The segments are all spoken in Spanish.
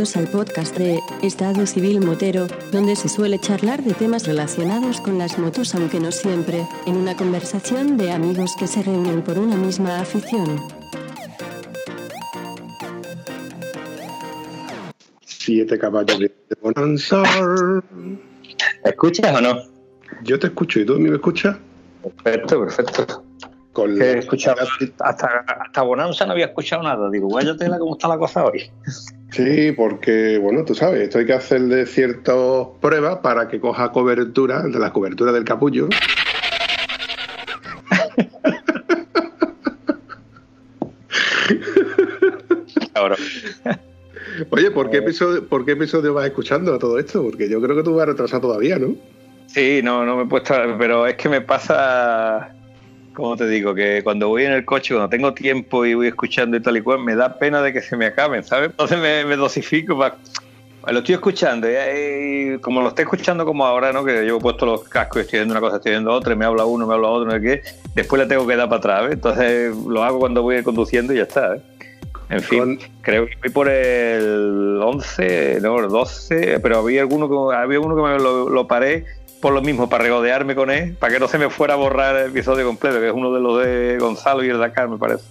Bienvenidos al podcast de Estado Civil Motero, donde se suele charlar de temas relacionados con las motos, aunque no siempre, en una conversación de amigos que se reúnen por una misma afición. Siete caballos de Bonanza. ¿Escuchas o no? Yo te escucho y tú a mí me escuchas. Perfecto, perfecto. Con la- escuchado, hasta, hasta Bonanza no había escuchado nada. Digo, vaya tela cómo está la cosa hoy. Sí, porque, bueno, tú sabes, esto hay que hacerle ciertas pruebas para que coja cobertura, de la cobertura del capullo. Ahora, Oye, ¿por qué, episodio, ¿por qué episodio vas escuchando todo esto? Porque yo creo que tú vas retrasado todavía, ¿no? sí, no, no me he puesto, pero es que me pasa, ¿cómo te digo? Que cuando voy en el coche, cuando tengo tiempo y voy escuchando y tal y cual, me da pena de que se me acaben, ¿sabes? Entonces me, me dosifico para... Lo estoy escuchando, y, y como lo estoy escuchando como ahora, ¿no? Que llevo puesto los cascos y estoy viendo una cosa, estoy viendo otra, y me habla uno, me habla otro, no sé qué. Después le tengo que dar para atrás, ¿ves? Entonces lo hago cuando voy conduciendo y ya está, ¿eh? En fin, Con- creo que voy por el 11, no, el 12, pero había alguno que, había uno que me lo, lo paré por lo mismo, para regodearme con él, para que no se me fuera a borrar el episodio completo, que es uno de los de Gonzalo y el Dakar, me parece.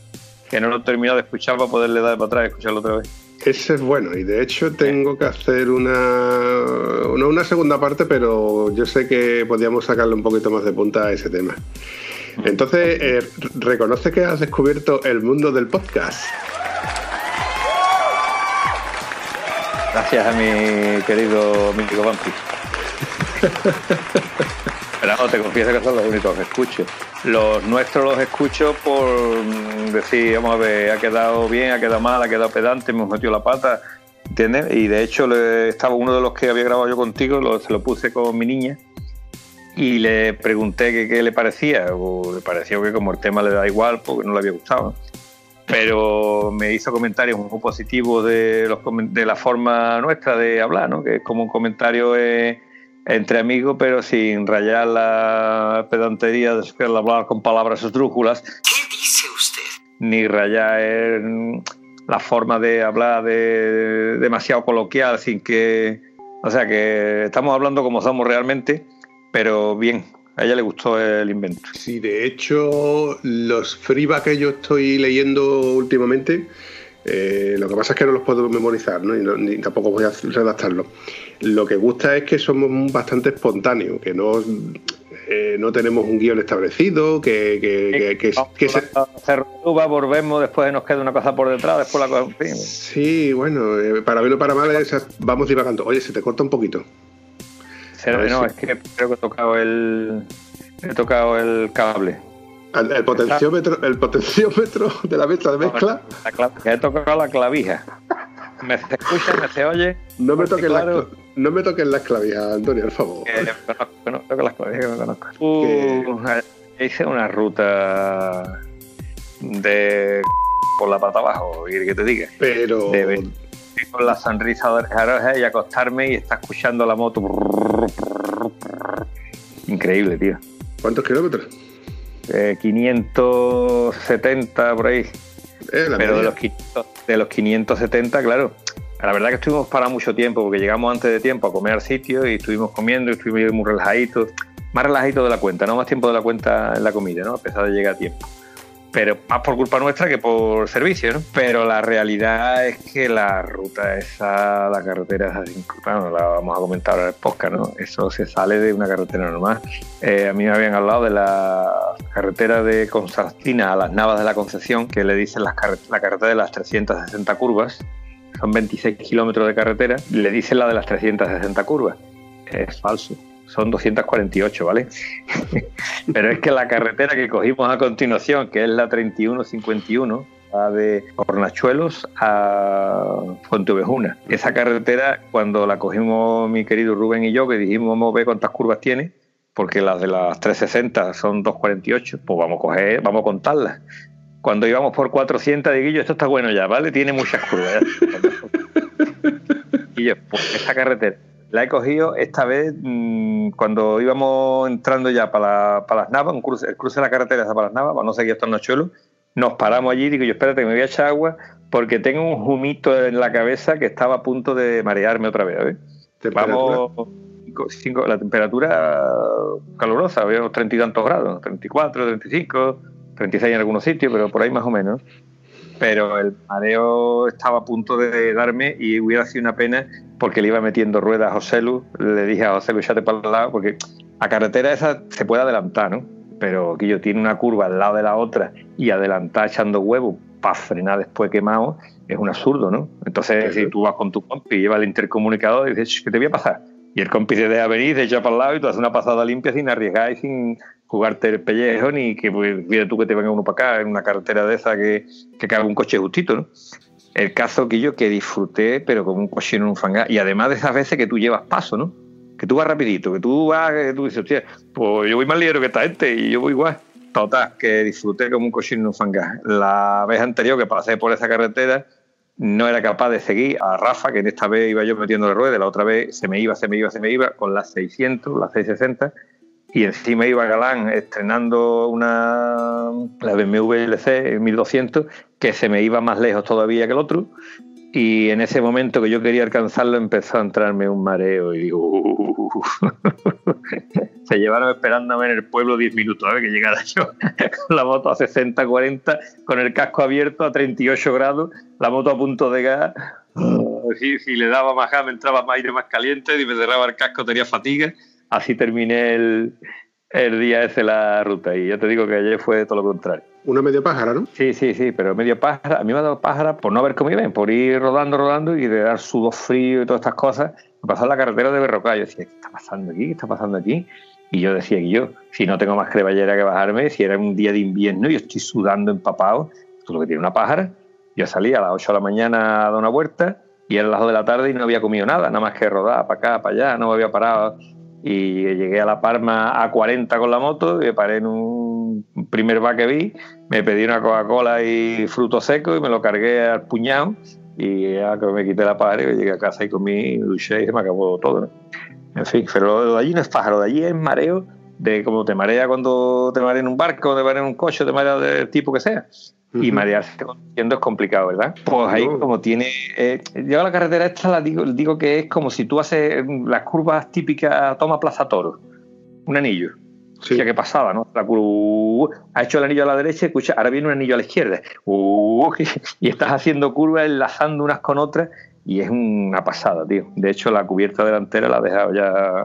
Que no lo he terminado de escuchar para poderle dar para atrás y escucharlo otra vez. Ese es bueno y de hecho tengo que hacer una, no una segunda parte, pero yo sé que podríamos sacarle un poquito más de punta a ese tema. Entonces, eh, reconoce que has descubierto el mundo del podcast. Gracias a mi querido amigo Vampi. Pero no, te confieso que son los únicos que escucho. Los nuestros los escucho por mm, decir, vamos a ver, ha quedado bien, ha quedado mal, ha quedado pedante, me hemos metido la pata, ¿entiendes? Y de hecho le, estaba uno de los que había grabado yo contigo, lo- se lo puse con mi niña y le pregunté qué le parecía, o le pareció que como el tema le da igual, porque no le había gustado. pero me hizo comentarios muy positivos de, los, de la forma nuestra de hablar, ¿no? que es como un comentario eh, entre amigos, pero sin rayar la pedantería de de hablar con palabras esdrújulas, ¿Qué dice usted? ni rayar en la forma de hablar de, demasiado coloquial, sin que. O sea, que estamos hablando como somos realmente, pero bien. A ella le gustó el invento. Sí, de hecho, los freeback que yo estoy leyendo últimamente, eh, lo que pasa es que no los puedo memorizar, ¿no? Y, no- ni tampoco voy a redactarlos. Lo que gusta es que somos bastante espontáneos, que no, eh, no tenemos un guion establecido, que, que, que- que- que se- volvemos, después nos queda una cosa por detrás, después la cosa. en fin. Sí, bueno, eh, para bien o para mal, esas- vamos divagando. Oye, se te corta un poquito. Ser- A ver no, si- es que creo que he tocado el. He tocado el cable. El, el potenciómetro, el potenciómetro de la mezcla de mezcla, La he tocado la clavija. Me se escucha, me se oye. no me toques las claro, no me toques las clavijas, Antonio, por favor. que me conozco, que no toco las clavijas, que me conozco. Uh, hice una ruta de. por la pata abajo, y que te diga. Pero con la sonrisa de oreja y acostarme y estar escuchando la moto. Increíble, tío. ¿cuántos kilómetros? Eh, 570 por ahí. Eh, Pero de los, 500 de los 570, claro. La verdad que estuvimos para mucho tiempo, porque llegamos antes de tiempo a comer al sitio y estuvimos comiendo y estuvimos muy relajaditos. Más relajaditos de la cuenta, no más tiempo de la cuenta en la comida, ¿no? A pesar de llegar a tiempo. Pero más por culpa nuestra que por servicio, ¿no? Pero la realidad es que la ruta esa, la carretera esa, bueno, la vamos a comentar ahora en el podcast, ¿no? Eso se sale de una carretera normal. Eh, a mí me habían hablado de la carretera de Constantina a las Navas de la Concepción, que le dicen las la carretera de las 360 curvas. Son 26 kilómetros de carretera. Le dicen la de las 360 curvas. Es falso. Son 248, ¿vale? Pero es que la carretera que cogimos a continuación, que es la 3151, va de Hornachuelos a Fuentevejuna. Esa carretera, cuando la cogimos mi querido Rubén y yo, que dijimos vamos a ver cuántas curvas tiene, porque las de las 360 son 248, pues vamos a coger, vamos a contarlas. Cuando íbamos por 400, digo yo, esto está bueno ya, ¿vale? Tiene muchas curvas. y yo, pues esta carretera la he cogido esta vez mmm, cuando íbamos entrando ya para, para las Navas, un cruce, el cruce de la carretera para las Navas, para no seguir hasta el Nachuelo, nos paramos allí, digo yo, espérate, me voy a echar agua porque tengo un humito en la cabeza que estaba a punto de marearme otra vez. Vamos, la temperatura calurosa, había treinta y tantos grados, 34, 35, 36 en algunos sitios, pero por ahí más o menos. Pero el mareo estaba a punto de darme y hubiera sido una pena porque le iba metiendo ruedas a José Lu. Le dije a José Lu, te para el lado, porque a carretera esa se puede adelantar, ¿no? Pero que yo tiene una curva al lado de la otra y adelantar echando huevo para frenar después quemado es un absurdo, ¿no? Entonces, si tú vas con tu compi y llevas el intercomunicador y dices, ¿qué te voy a pasar? Y el compi se deja venir, se echa para el lado y tú haces una pasada limpia sin arriesgar y sin jugarte el pellejo ni que pues, tú que te venga uno para acá en una carretera de esa que, que caga un coche justito, ¿no? El caso que yo que disfruté, pero como un coche en un fangar. Y además de esas veces que tú llevas paso, ¿no? Que tú vas rapidito, que tú vas, que tú dices, hostia, pues yo voy más ligero que esta gente y yo voy igual. Total, que disfruté como un cochino en un fangar. La vez anterior que pasé por esa carretera, no era capaz de seguir a Rafa, que en esta vez iba yo metiendo la rueda, la otra vez se me iba, se me iba, se me iba, con las 600, las 660, y encima iba Galán estrenando una la BMW LC 1200 que se me iba más lejos todavía que el otro y en ese momento que yo quería alcanzarlo empezó a entrarme un mareo y digo uh". se llevaron esperándome en el pueblo 10 minutos a ver que llegara yo. Con la moto a 60 40 con el casco abierto a 38 grados la moto a punto de gas. Si, si le daba más gas me entraba más aire más caliente y me cerraba el casco tenía fatiga así terminé el, el día ese la ruta. Y ya te digo que ayer fue todo lo contrario. Una medio pájara, ¿no? Sí, sí, sí, pero medio pájara. A mí me ha dado pájara por no haber comido bien, por ir rodando, rodando y de dar sudor frío y todas estas cosas. Me pasó en la carretera de Berroca. Yo decía, ¿qué está pasando aquí? ¿Qué está pasando aquí? Y yo decía que yo, si no tengo más cremallera que bajarme, si era un día de invierno y estoy sudando empapado, es lo que tiene una pájara. Yo salí a las 8 de la mañana a dar una vuelta y era las 2 de la tarde y no había comido nada, nada más que rodar para acá, para allá, no me había parado y llegué a La Palma a 40 con la moto, y paré en un primer bar que vi, me pedí una Coca-Cola y fruto seco y me lo cargué al puñado y ya que me quité la pared, llegué a casa y comí, duché y se me acabó todo. En fin, pero lo de allí no es pájaro, de allí es mareo, de como te marea cuando te marea en un barco, te marea en un coche, te marea del tipo que sea y marearse conduciendo es complicado, ¿verdad? Pues ahí como tiene... Eh, yo la carretera esta la digo, digo que es como si tú haces las curvas típicas toma Plaza Toro, un anillo. Sí. que pasaba, ¿no? La curva, ha hecho el anillo a la derecha, escucha, ahora viene un anillo a la izquierda. Uh, y estás haciendo curvas, enlazando unas con otras, y es una pasada, tío. De hecho, la cubierta delantera la ha dejado ya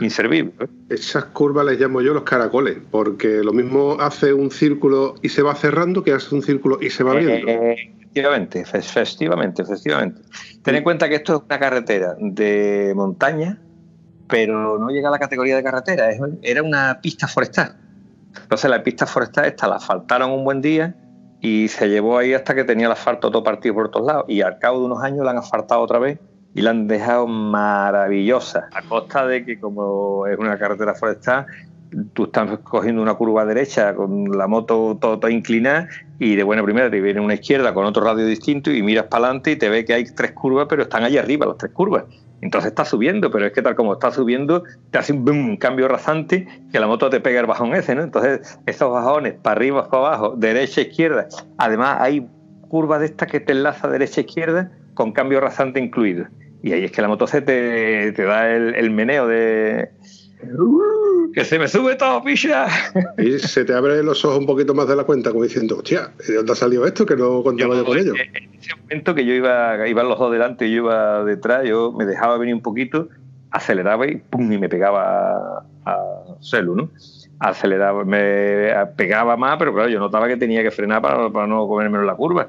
inservible. ¿eh? Esas curvas les llamo yo los caracoles, porque lo mismo hace un círculo y se va cerrando que hace un círculo y se va. Eh, eh, efectivamente, efectivamente, efectivamente. Ten en cuenta que esto es una carretera de montaña, pero no llega a la categoría de carretera, era una pista forestal. Entonces la pista forestal esta la asfaltaron un buen día y se llevó ahí hasta que tenía el asfalto todo partido por todos lados y al cabo de unos años la han asfaltado otra vez y la han dejado maravillosa, a costa de que como es una carretera forestal, tú estás cogiendo una curva derecha con la moto todo, inclinada y de buena primera te viene una izquierda con otro radio distinto y miras para adelante y te ve que hay tres curvas, pero están allí arriba las tres curvas. Entonces está subiendo, pero es que tal como está subiendo, te hace un, cambio rasante que la moto te pega el bajón ese, ¿no? Entonces, esos bajones, para arriba, para abajo, derecha, izquierda. Además, hay curvas de estas que te enlaza derecha, izquierda, con cambio rasante incluido. Y ahí es que la moto te, te da el, meneo de. ¡Que se me sube todo, picha! Y se te abren los ojos un poquito más de la cuenta, como diciendo, hostia, ¿de dónde ha salido esto? Que no contaba yo, con ello. En ese momento que yo iba, iban los dos delante y yo iba detrás, yo me dejaba venir un poquito, aceleraba y pum, y me pegaba a, celu, ¿no? Aceleraba, me pegaba más, pero claro, yo notaba que tenía que frenar para, para no comerme la curva.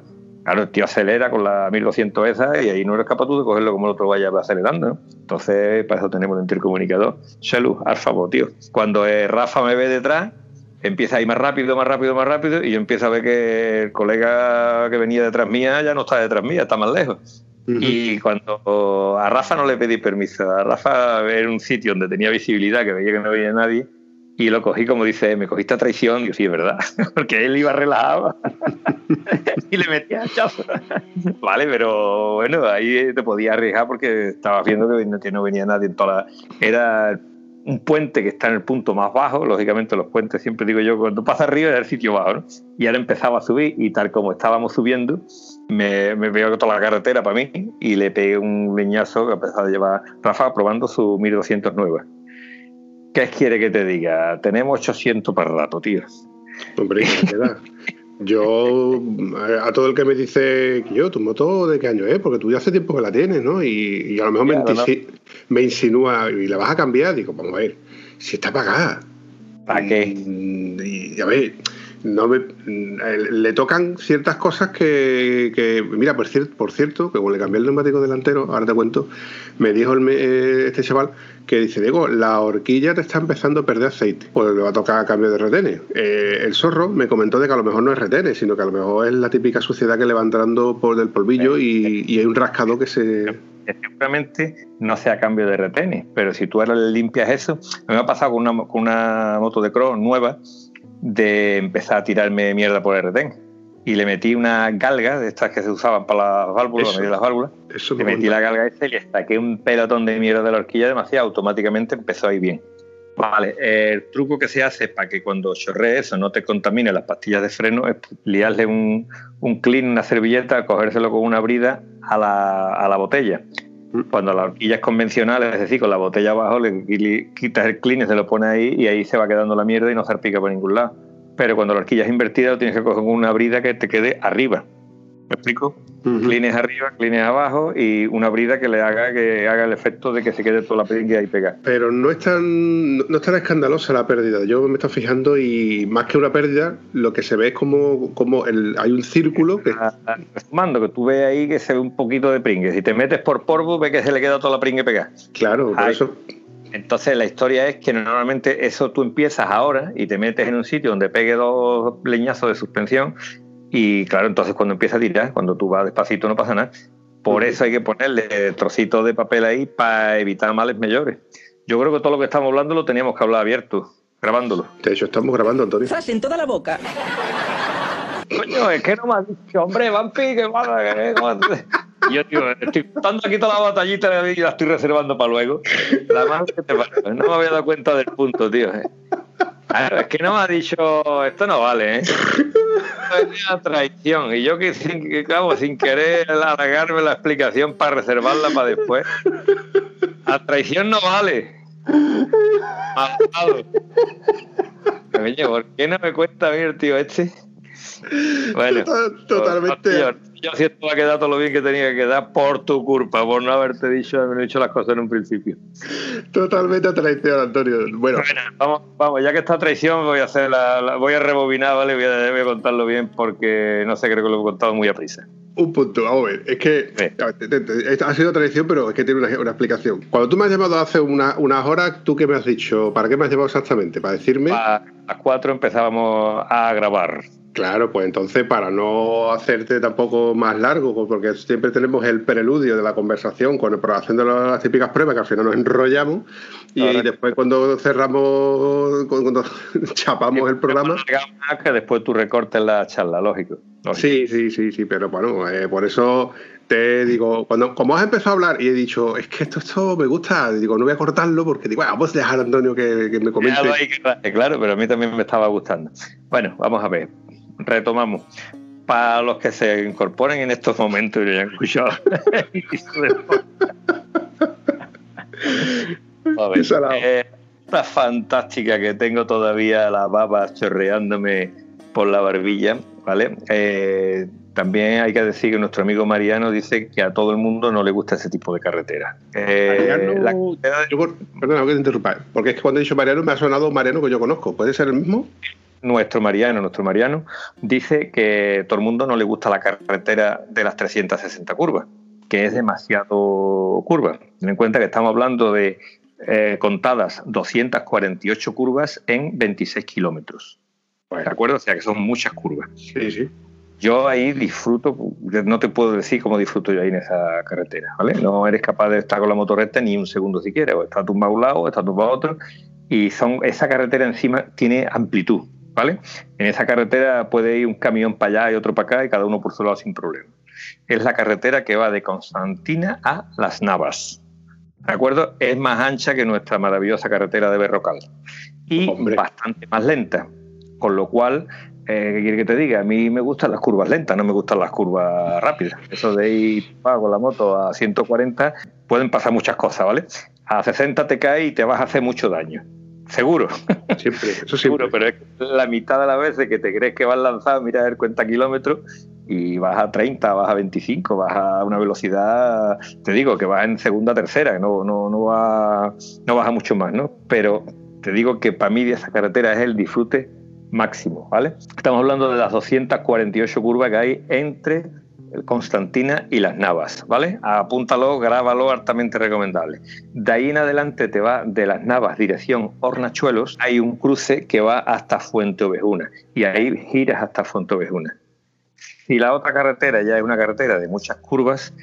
Claro, el tío acelera con la 1200 esa y ahí no eres capaz tú de cogerlo como el otro vaya acelerando. Entonces, para eso tenemos el intercomunicador. Salud, al favor, tío. Cuando eh, Rafa me ve detrás, empieza a ir más rápido, más rápido, más rápido y yo empiezo a ver que el colega que venía detrás mía ya no está detrás mía, está más lejos. Y cuando a Rafa no le pedí permiso, a Rafa ver un sitio donde tenía visibilidad, que veía que no veía nadie, y lo cogí como dice, me cogiste a traición. Y sí, es verdad, porque él iba relajado y le metía chazo. vale, pero bueno, ahí te podía arriesgar porque estaba viendo que no venía nadie en toda la... Era un puente que está en el punto más bajo, lógicamente los puentes siempre digo yo, cuando pasa arriba es el sitio bajo, ¿no? Y ahora empezaba a subir y tal como estábamos subiendo, me, me veo toda la carretera para mí y le pegué un leñazo que empezó a llevar Rafa probando su 1209. ¿Qué quiere que te diga? Tenemos 800 para rato, tío. Hombre, ¿qué da? Yo, a todo el que me dice, yo, tu moto de qué año es, porque tú ya hace tiempo que la tienes, ¿no? Y, a lo mejor me, insinúa y la vas a cambiar, digo, vamos a ver, si está pagada. ¿Para qué? Y, a ver, no me, le tocan ciertas cosas que, mira, por cierto, por cierto, que cuando le cambié el neumático delantero, ahora te cuento, me dijo eh, este chaval que dice, Diego, la horquilla te está empezando a perder aceite, pues le va a tocar cambio de retenes. Eh, el zorro me comentó de que a lo mejor no es retenes, sino que a lo mejor es la típica suciedad que le va entrando por del polvillo y, hay un rascado que se... Seguramente no sea cambio de retenes, pero si tú ahora le limpias eso, me ha pasado con una, con una moto de cross nueva de empezar a tirarme mierda por el retén y le metí una galga de estas que se usaban para las válvulas, eso, las válvulas. le metí la galga esta y le saqué un pelotón de mierda de la horquilla demasiado, automáticamente empezó a ir bien. Vale, el truco que se hace para que cuando chorree eso no te contamine las pastillas de freno es liarle un, un clean, una servilleta, cogérselo con una brida a la, a la botella. Mm. Cuando la horquilla es convencional, es decir, con la botella abajo, le, quitas el clean, se lo pone ahí y ahí se va quedando la mierda y no se arpica por ningún lado pero cuando la horquilla es invertida lo tienes que coger con una brida que te quede arriba. ¿Me explico? Clines arriba, clines abajo y una brida que le haga que haga el efecto de que se quede toda la pringue ahí pegada. Pero no es tan no es tan escandalosa la pérdida. Yo me estoy fijando y más que una pérdida, lo que se ve es como, como el, hay un círculo que mando que tú ves ahí que se ve un poquito de pringue. Si te metes por polvo, ves que se le queda toda la pringue pegada. Claro, por eso entonces la historia es que normalmente eso tú empiezas ahora y te metes en un sitio donde pegue dos leñazos de suspensión y claro, entonces cuando empieza a tirar, cuando tú vas despacito no pasa nada. Por eso hay que ponerle trocitos de papel ahí para evitar males mayores. Yo creo que todo lo que estamos hablando lo teníamos que hablar abierto, grabándolo. De hecho, estamos grabando, Antonio. Estás en toda la boca. Coño, es que no me has dicho, hombre, vampi, que pasa, y yo, tío, estoy contando aquí toda la batallita y la estoy reservando para luego. La más que te pasa. No me había dado cuenta del punto, tío. Eh. es que no me ha dicho, esto no vale, ¿eh? es una traición. Y yo que sin, sin querer alargarme la explicación para reservarla para después. La traición no vale. Malvado. ¿por qué no me cuenta a mí el tío este? Bueno, totalmente. yo siento que ha quedado todo lo bien que tenía que quedar por tu culpa, por no haberte dicho, haber dicho las cosas en un principio. Totalmente traición, Antonio. Bueno, vamos, vamos, ya que está traición, voy a hacer la, voy a rebobinar, ¿vale? Voy a, voy a, contarlo bien porque no sé, creo que lo he contado muy a prisa. Un punto, vamos a ver, es que ha sido traición, pero es que tiene una, explicación. Cuando tú me has llamado hace unas horas, ¿tú qué me has dicho? ¿Para qué me has llamado exactamente? ¿Para decirme? A las cuatro empezábamos a grabar. Claro, pues entonces para no hacerte tampoco más largo, porque siempre tenemos el preludio de la conversación cuando haciendo las típicas pruebas que al final nos enrollamos y después cuando cerramos, cuando chapamos el programa... Que después tú recortes la charla, lógico. Sí, sí, sí, sí, pero bueno, eh, por eso te digo, cuando como has empezado a hablar y he dicho, es que esto, esto me gusta, digo, no voy a cortarlo porque digo, vamos a dejar a Antonio que, que me comente. Claro, pero a mí también me estaba gustando. Bueno, vamos a ver retomamos. Para los que se incorporen en estos momentos y hayan escuchado. a ver, eh, esta fantástica que tengo todavía la baba chorreándome por la barbilla, ¿vale? Eh, también hay que decir que nuestro amigo Mariano dice que a todo el mundo no le gusta ese tipo de carretera. Eh, Mariano, perdona que te interrumpa, porque es que cuando he dicho Mariano me ha sonado Mariano que yo conozco. ¿Puede ser el mismo? Nuestro Mariano, nuestro Mariano, dice que todo el mundo no le gusta la carretera de las 360 curvas, que es demasiado curva. Ten en cuenta que estamos hablando de eh, contadas 248 curvas en 26 kilómetros. ¿De acuerdo? O sea que son muchas curvas. Sí, sí. Yo ahí disfruto, no te puedo decir cómo disfruto yo ahí en esa carretera, ¿vale? No eres capaz de estar con la moto recta ni un segundo si quieres, o está tumbado a un lado, o está tumbado a otro, y son, esa carretera encima tiene amplitud, ¿vale? En esa carretera puede ir un camión para allá y otro para acá y cada uno por su lado sin problema. Es la carretera que va de Constantina a Las Navas. ¿De acuerdo? Es más ancha que nuestra maravillosa carretera de Berrocal. Y bastante más lenta. Con lo cual, eh, ¿qué quiere que te diga? A mí me gustan las curvas lentas, no me gustan las curvas rápidas. Eso de ir con la moto a 140 pueden pasar muchas cosas, ¿vale? A 60 te cae y te vas a hacer mucho daño. Seguro. Siempre, eso seguro. Pero es la mitad de las veces que te crees que vas lanzado, mira el cuenta kilómetros y vas a 30, vas a 25, vas a una velocidad, te digo, que vas en segunda, tercera, no, no, no, va, no vas a mucho más, ¿no? Pero te digo que para mí de esa carretera es el disfrute máximo, ¿vale? Estamos hablando de las 248 curvas que hay entre Constantina y Las Navas, ¿vale? Apúntalo, grábalo, altamente recomendable. De ahí en adelante te va de Las Navas, dirección Hornachuelos, hay un cruce que va hasta Fuente Ovejuna y ahí giras hasta Fuente Ovejuna. Si la otra carretera ya es una carretera de muchas curvas,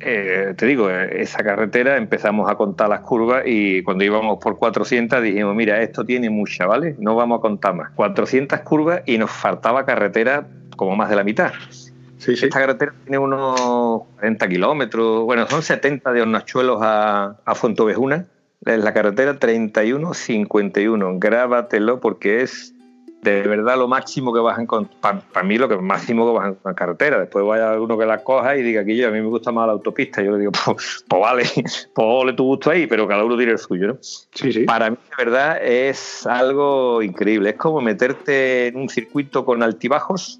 eh, te digo, esa carretera empezamos a contar las curvas y cuando íbamos por 400 dijimos, mira, esto tiene mucha, ¿vale? No vamos a contar más. 400 curvas y nos faltaba carretera como más de la mitad. Esta carretera tiene unos 40 kilómetros, bueno, son 70 de Hornachuelos a, a Fontovejuna. La carretera 31-51. Grábatelo porque es de verdad lo máximo que vas a encontrar, para mí lo que máximo que vas a encontrar en carretera. Después vaya uno que la coja y diga que yo, a mí me gusta más la autopista. Yo le digo, pues, pues vale, pues tu gusto ahí, pero cada uno tiene el suyo, ¿no? Sí, sí. Para mí, de verdad, es algo increíble. Es como meterte en un circuito con altibajos.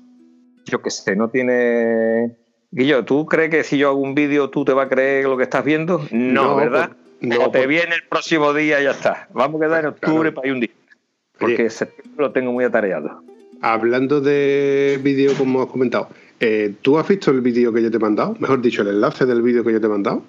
Yo qué sé, no tiene. Guillo, ¿tú crees que si yo hago un vídeo tú te vas a creer lo que estás viendo? No, ¿verdad? Pues, no, te pues viene el próximo día y ya está. Vamos a quedar en octubre para ir un día porque septiembre lo tengo muy atareado. Hablando de vídeo, como has comentado, eh, ¿tú has visto el vídeo que yo te he mandado? Mejor dicho, el enlace del vídeo que yo te he mandado.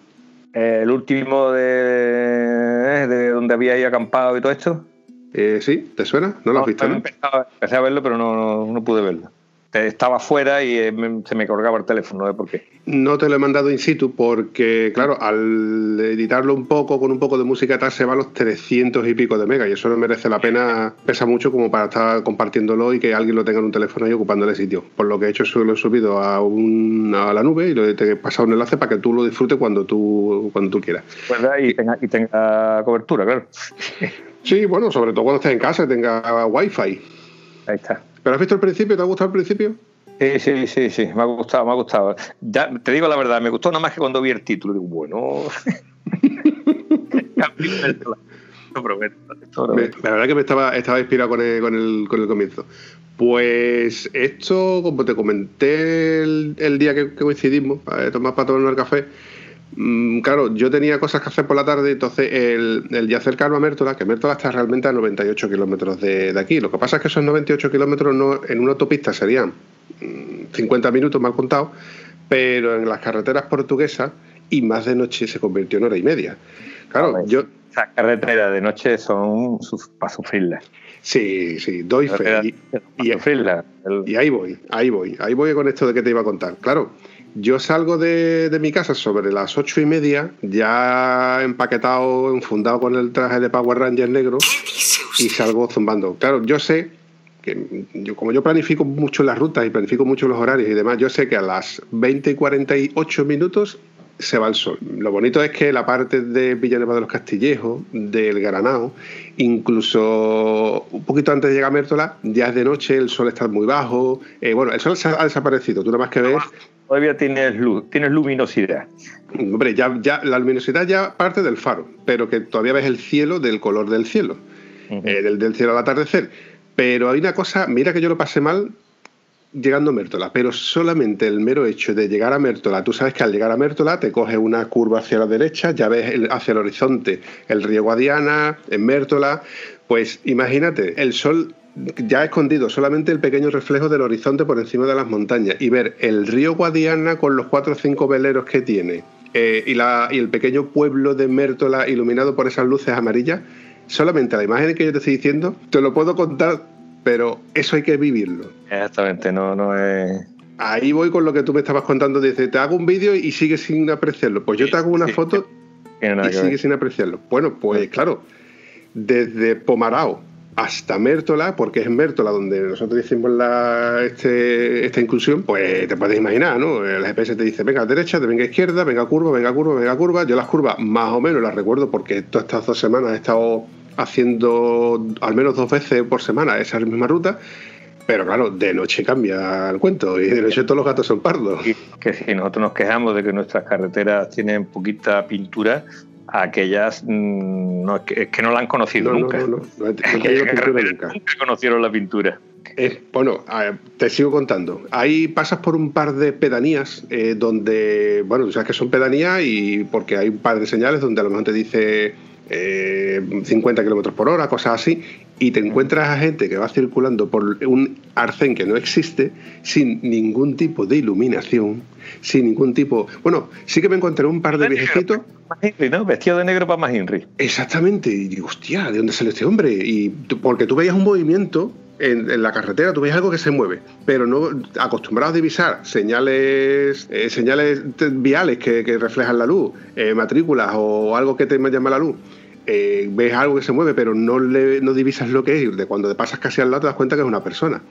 el último de, de donde había ahí acampado y todo esto. Eh, sí, ¿te suena? ¿No lo has visto? Empecé a verlo, pero no, no pude verlo estaba fuera y eh, se me colgaba el teléfono, ¿de por qué? No te lo he mandado in situ porque, claro, al editarlo un poco con un poco de música tal se va a los 300 y pico de mega y eso no merece la pena, pesa mucho como para estar compartiéndolo y que alguien lo tenga en un teléfono y ocupándole sitio. Por lo que he hecho es lo he subido a, a la nube y lo he pasado un enlace para que tú lo disfrutes cuando tú, cuando tú quieras. Y tenga, y tenga cobertura, claro. Sí, bueno, sobre todo cuando estés en casa y tenga wifi. Ahí está. ¿Pero has visto el principio? ¿Te ha gustado el principio? Sí, sí, sí, sí, me ha gustado, me ha gustado. Ya, te digo la verdad, me gustó nada más que cuando vi el título. Digo, bueno. no prometo, la verdad que me estaba, estaba inspirado con el, con, el, con el comienzo. Pues esto, como te comenté el, día que, coincidimos, para tomar para tomar el café, claro, yo tenía cosas que hacer por la tarde, entonces el, el ya cercano a Mértola, que Mértola está realmente a 98 kilómetros de, aquí. Lo que pasa es que esos 98 kilómetros no, en una autopista serían 50 mm, minutos mal contado, pero en las carreteras portuguesas y más de noche se convirtió en hora y media. Claro, yo. Esas carreteras de noche son para sufrirlas. Sí, sí, doy fe. Y, y, ahí voy, ahí voy, ahí voy con esto de que te iba a contar. Claro, yo salgo de, mi casa sobre las ocho y media, ya empaquetado, enfundado con el traje de Power Ranger negro, y salgo zumbando. Claro, yo sé que yo, como yo planifico mucho las rutas y planifico mucho los horarios y demás, yo sé que a las 20 y 48 minutos se va el sol. Lo bonito es que la parte de Villanueva de los Castillejos, del Granado, incluso un poquito antes de llegar a Mértola, ya es de noche, el sol está muy bajo. Eh, bueno, el sol ha desaparecido, tú nada más que ves todavía tienes luz, tienes luminosidad. Hombre, ya, ya la luminosidad ya parte del faro, pero que todavía ves el cielo del color del cielo, eh, del, cielo al atardecer. Pero hay una cosa, mira que yo lo pasé mal llegando a Mértola, pero solamente el mero hecho de llegar a Mértola, tú sabes que al llegar a Mértola te coges una curva hacia la derecha, ya ves hacia el horizonte el río Guadiana, en Mértola, pues imagínate, el sol ya escondido solamente el pequeño reflejo del horizonte por encima de las montañas y ver el río Guadiana con los cuatro o cinco veleros que tiene eh, y, la, y el pequeño pueblo de Mértola iluminado por esas luces amarillas, solamente la imagen que yo te estoy diciendo, te lo puedo contar, pero eso hay que vivirlo. Exactamente, no, no es... Ahí voy con lo que tú me estabas contando, dice, te hago un vídeo y sigues sin apreciarlo. Pues yo te hago una foto y sigues sin apreciarlo. Bueno, pues claro, desde Pomarao hasta Mértola, porque es en Mértola donde nosotros decimos la, este, esta inclusión, pues te puedes imaginar, ¿no? El GPS te dice, venga a derecha, te venga a izquierda, venga a curva, venga a curva, venga a curva. Yo las curvas más o menos las recuerdo porque todas estas dos semanas he estado haciendo al menos dos veces por semana esa misma ruta. Pero claro, de noche cambia el cuento y de noche todos los gatos son pardos. que si nosotros nos quejamos de que nuestras carreteras tienen poquita pintura, aquellas mm, no, es, que, no la han conocido nunca. No, no, no, nunca. conocieron la pintura. bueno, te sigo contando. Ahí pasas por un par de pedanías eh, donde, bueno, tú sabes que son pedanías y porque hay un par de señales donde a lo mejor te dice 50 eh, kilómetros por hora, cosas así, y te encuentras a gente que va circulando por un arcén que no existe, sin ningún tipo de iluminación, sin ningún tipo. Bueno, sí que me encontré un par de viejecitos. ¿no? Vestido de negro para más Henry. Exactamente, y digo, hostia, ¿de dónde sale este hombre? Y porque tú veías un movimiento en, la carretera tú ves algo que se mueve, pero no acostumbrados a divisar señales, eh, señales viales que, reflejan la luz, eh, matrículas o algo que te llama la luz. Eh, ves algo que se mueve, pero no, le, no divisas lo que es, de cuando te pasas casi al lado te das cuenta que es una persona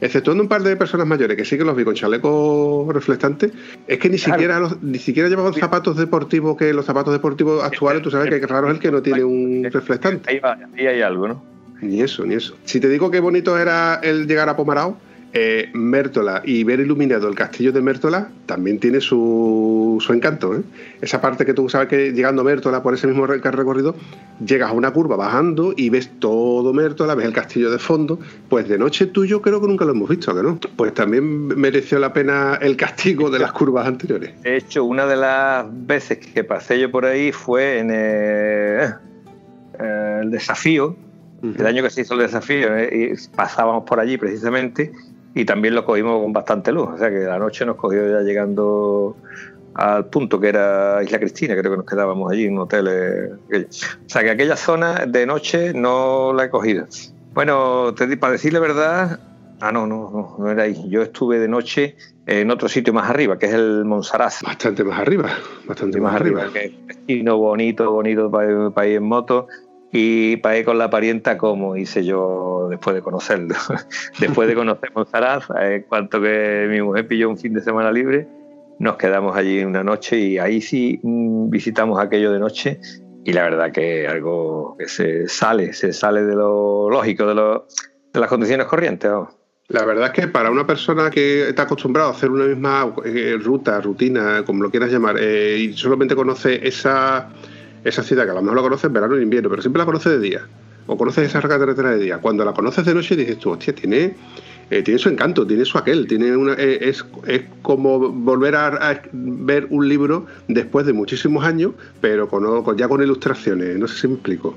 exceptuando un par de personas mayores que sí que los vi con chalecos reflectantes, es que ni siquiera ni siquiera llevaban zapatos deportivos que los zapatos deportivos actuales, tú sabes que raro es el que no tiene un reflectante. Ahí, ahí hay algo, ¿no? Ni eso, ni eso. Si te digo qué bonito era el llegar a Pomarao, eh, Mértola y ver iluminado el castillo de Mértola también tiene su, su encanto. ¿eh? Esa parte que tú sabes que llegando a Mértola por ese mismo recorrido, llegas a una curva bajando y ves todo Mértola, ves el castillo de fondo. Pues de noche tú yo creo que nunca lo hemos visto, ¿que no? Pues también mereció la pena el castigo de las curvas anteriores. De hecho, una de las veces que pasé yo por ahí fue en el desafío el año que se hizo el desafío, eh, y pasábamos por allí precisamente y también lo cogimos con bastante luz. O sea que la noche nos cogió ya llegando al punto que era Isla Cristina, creo que nos quedábamos allí en un hotel. Eh, o sea que aquella zona de noche no la he cogido. Bueno, te, para decirle verdad, ah, no, no, no, era ahí. Yo estuve de noche en otro sitio más arriba, que es el Monsaraz. Bastante más arriba, bastante más, arriba. Que es destino bonito, bonito para, para ir en moto y pagué con la parienta como hice yo después de conocerlo. después de conocer Monsaraz, en cuanto que mi mujer pilló un fin de semana libre, nos quedamos allí una noche y ahí sí mm, visitamos aquello de noche y la verdad que algo que se sale, se sale de lo lógico, de, lo, de las condiciones corrientes. La verdad es que para una persona que está acostumbrada a hacer una misma eh, ruta, rutina, como lo quieras llamar, eh, y solamente conoce esa esa ciudad que a lo mejor la conoces en verano en invierno, pero siempre la conoces de día. O conoces esa carretera de día. Cuando la conoces de noche dices tú, hostia, tiene, eh, tiene su encanto, tiene su aquel, tiene una, eh, es, es, como volver a, ver un libro después de muchísimos años, pero con, ya con ilustraciones. No sé si me explico.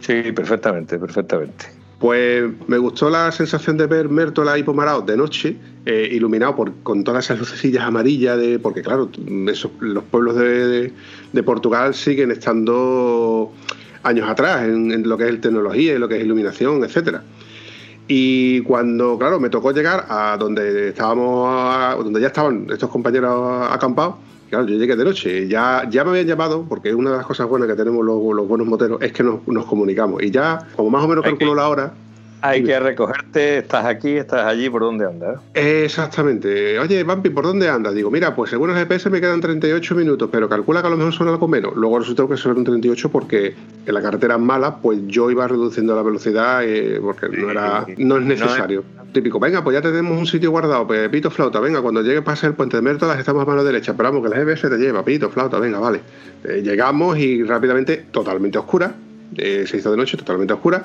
Sí, perfectamente, perfectamente. Pues me gustó la sensación de ver Mértola y Pomarao de noche, eh, iluminado por, con todas esas lucecillas amarillas, de, porque claro, los pueblos de, Portugal siguen estando años atrás en, lo que es tecnología y lo que es iluminación, etcétera. Y cuando, claro, me tocó llegar a donde estábamos, donde ya estaban estos compañeros acampados, Claro, yo llegué de noche, ya, ya me habían llamado, porque una de las cosas buenas que tenemos los, buenos moteros es que nos, comunicamos. Y ya, como más o menos calculo la hora. Hay que recogerte, estás aquí, estás allí, ¿por dónde andas? Exactamente. Oye, Vampi, ¿por dónde andas? Digo, mira, pues según el GPS me quedan 38 minutos, pero calcula que a lo mejor son algo menos. Luego resultó que son 38 porque en la carretera mala, pues yo iba reduciendo la velocidad eh, porque no era no es necesario típico, venga, pues ya tenemos un sitio guardado, pues pito flauta, venga, cuando llegue pase el puente de Mértolas estamos a mano derecha, esperamos que el GPS te lleva, pito flauta, venga, vale. Eh, llegamos y rápidamente, totalmente oscura, eh, se hizo de noche, totalmente oscura,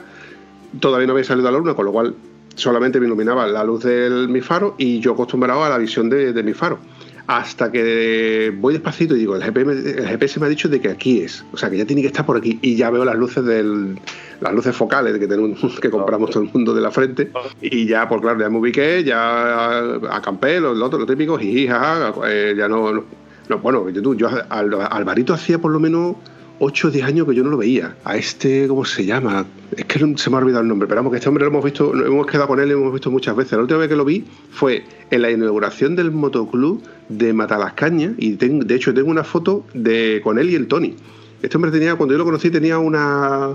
todavía no había salido la luna, con lo cual solamente me iluminaba la luz de mi faro y yo acostumbrado a la visión de mi faro. Hasta que voy despacito y digo, el GPS, me ha dicho de que aquí es, o sea que ya tiene que estar por aquí. Y ya veo las luces del las luces focales que tenemos que compramos todo el mundo de la frente. Y ya por pues claro ya me ubiqué, ya acampé los otros lo típico, y eh, ya no, no, bueno, yo, yo Alvarito hacía por lo menos 8 o 10 años que yo no lo veía. A este, ¿cómo se llama? Es que se me ha olvidado el nombre, pero vamos, que este hombre lo hemos visto, hemos quedado con él lo hemos visto muchas veces. La última vez que lo vi fue en la inauguración del motoclub de Matalascaña y de hecho tengo una foto de con él y el Tony. Este hombre tenía, cuando yo lo conocí, tenía una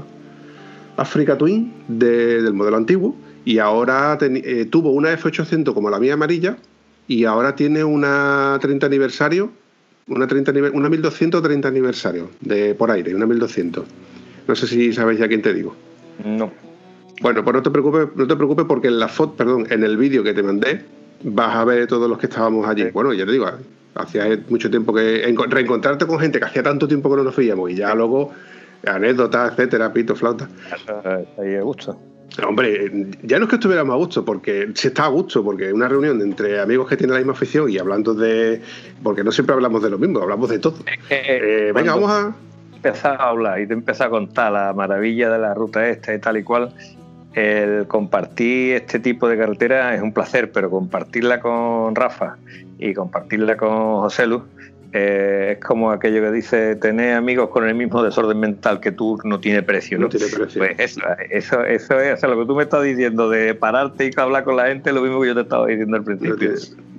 Africa Twin del modelo antiguo y ahora eh, tuvo una F800 como la mía amarilla y ahora tiene una 30 aniversario, una, 30, una 1230 aniversario de por aire, una 1200. No sé si sabéis ya quién te digo. No. Bueno, pues no te preocupes, no te preocupes porque en la foto, perdón, en el vídeo que te mandé vas a ver todos los que estábamos allí. Bueno, ya te digo, hacía mucho tiempo que reencontrarte con gente que hacía tanto tiempo que no nos veíamos y ya luego anécdotas, etcétera, pito, flauta. Ahí a gusto. Hombre, ya no es que estuviéramos a gusto, porque se está a gusto, porque una reunión entre amigos que tienen la misma afición y hablando de. Porque no siempre hablamos de lo mismo, hablamos de todo. Eh, venga, vamos a. Empezar a hablar y te empezar a contar la maravilla de la ruta esta y tal y cual. El compartir este tipo de carretera es un placer, pero compartirla con Rafa y compartirla con José Luz eh, es como aquello que dice, tener amigos con el mismo desorden mental que tú no tiene precio. No, tiene precio. Pues eso, eso, eso es lo que tú me estás diciendo de pararte y hablar con la gente, lo mismo que yo te estaba diciendo al principio.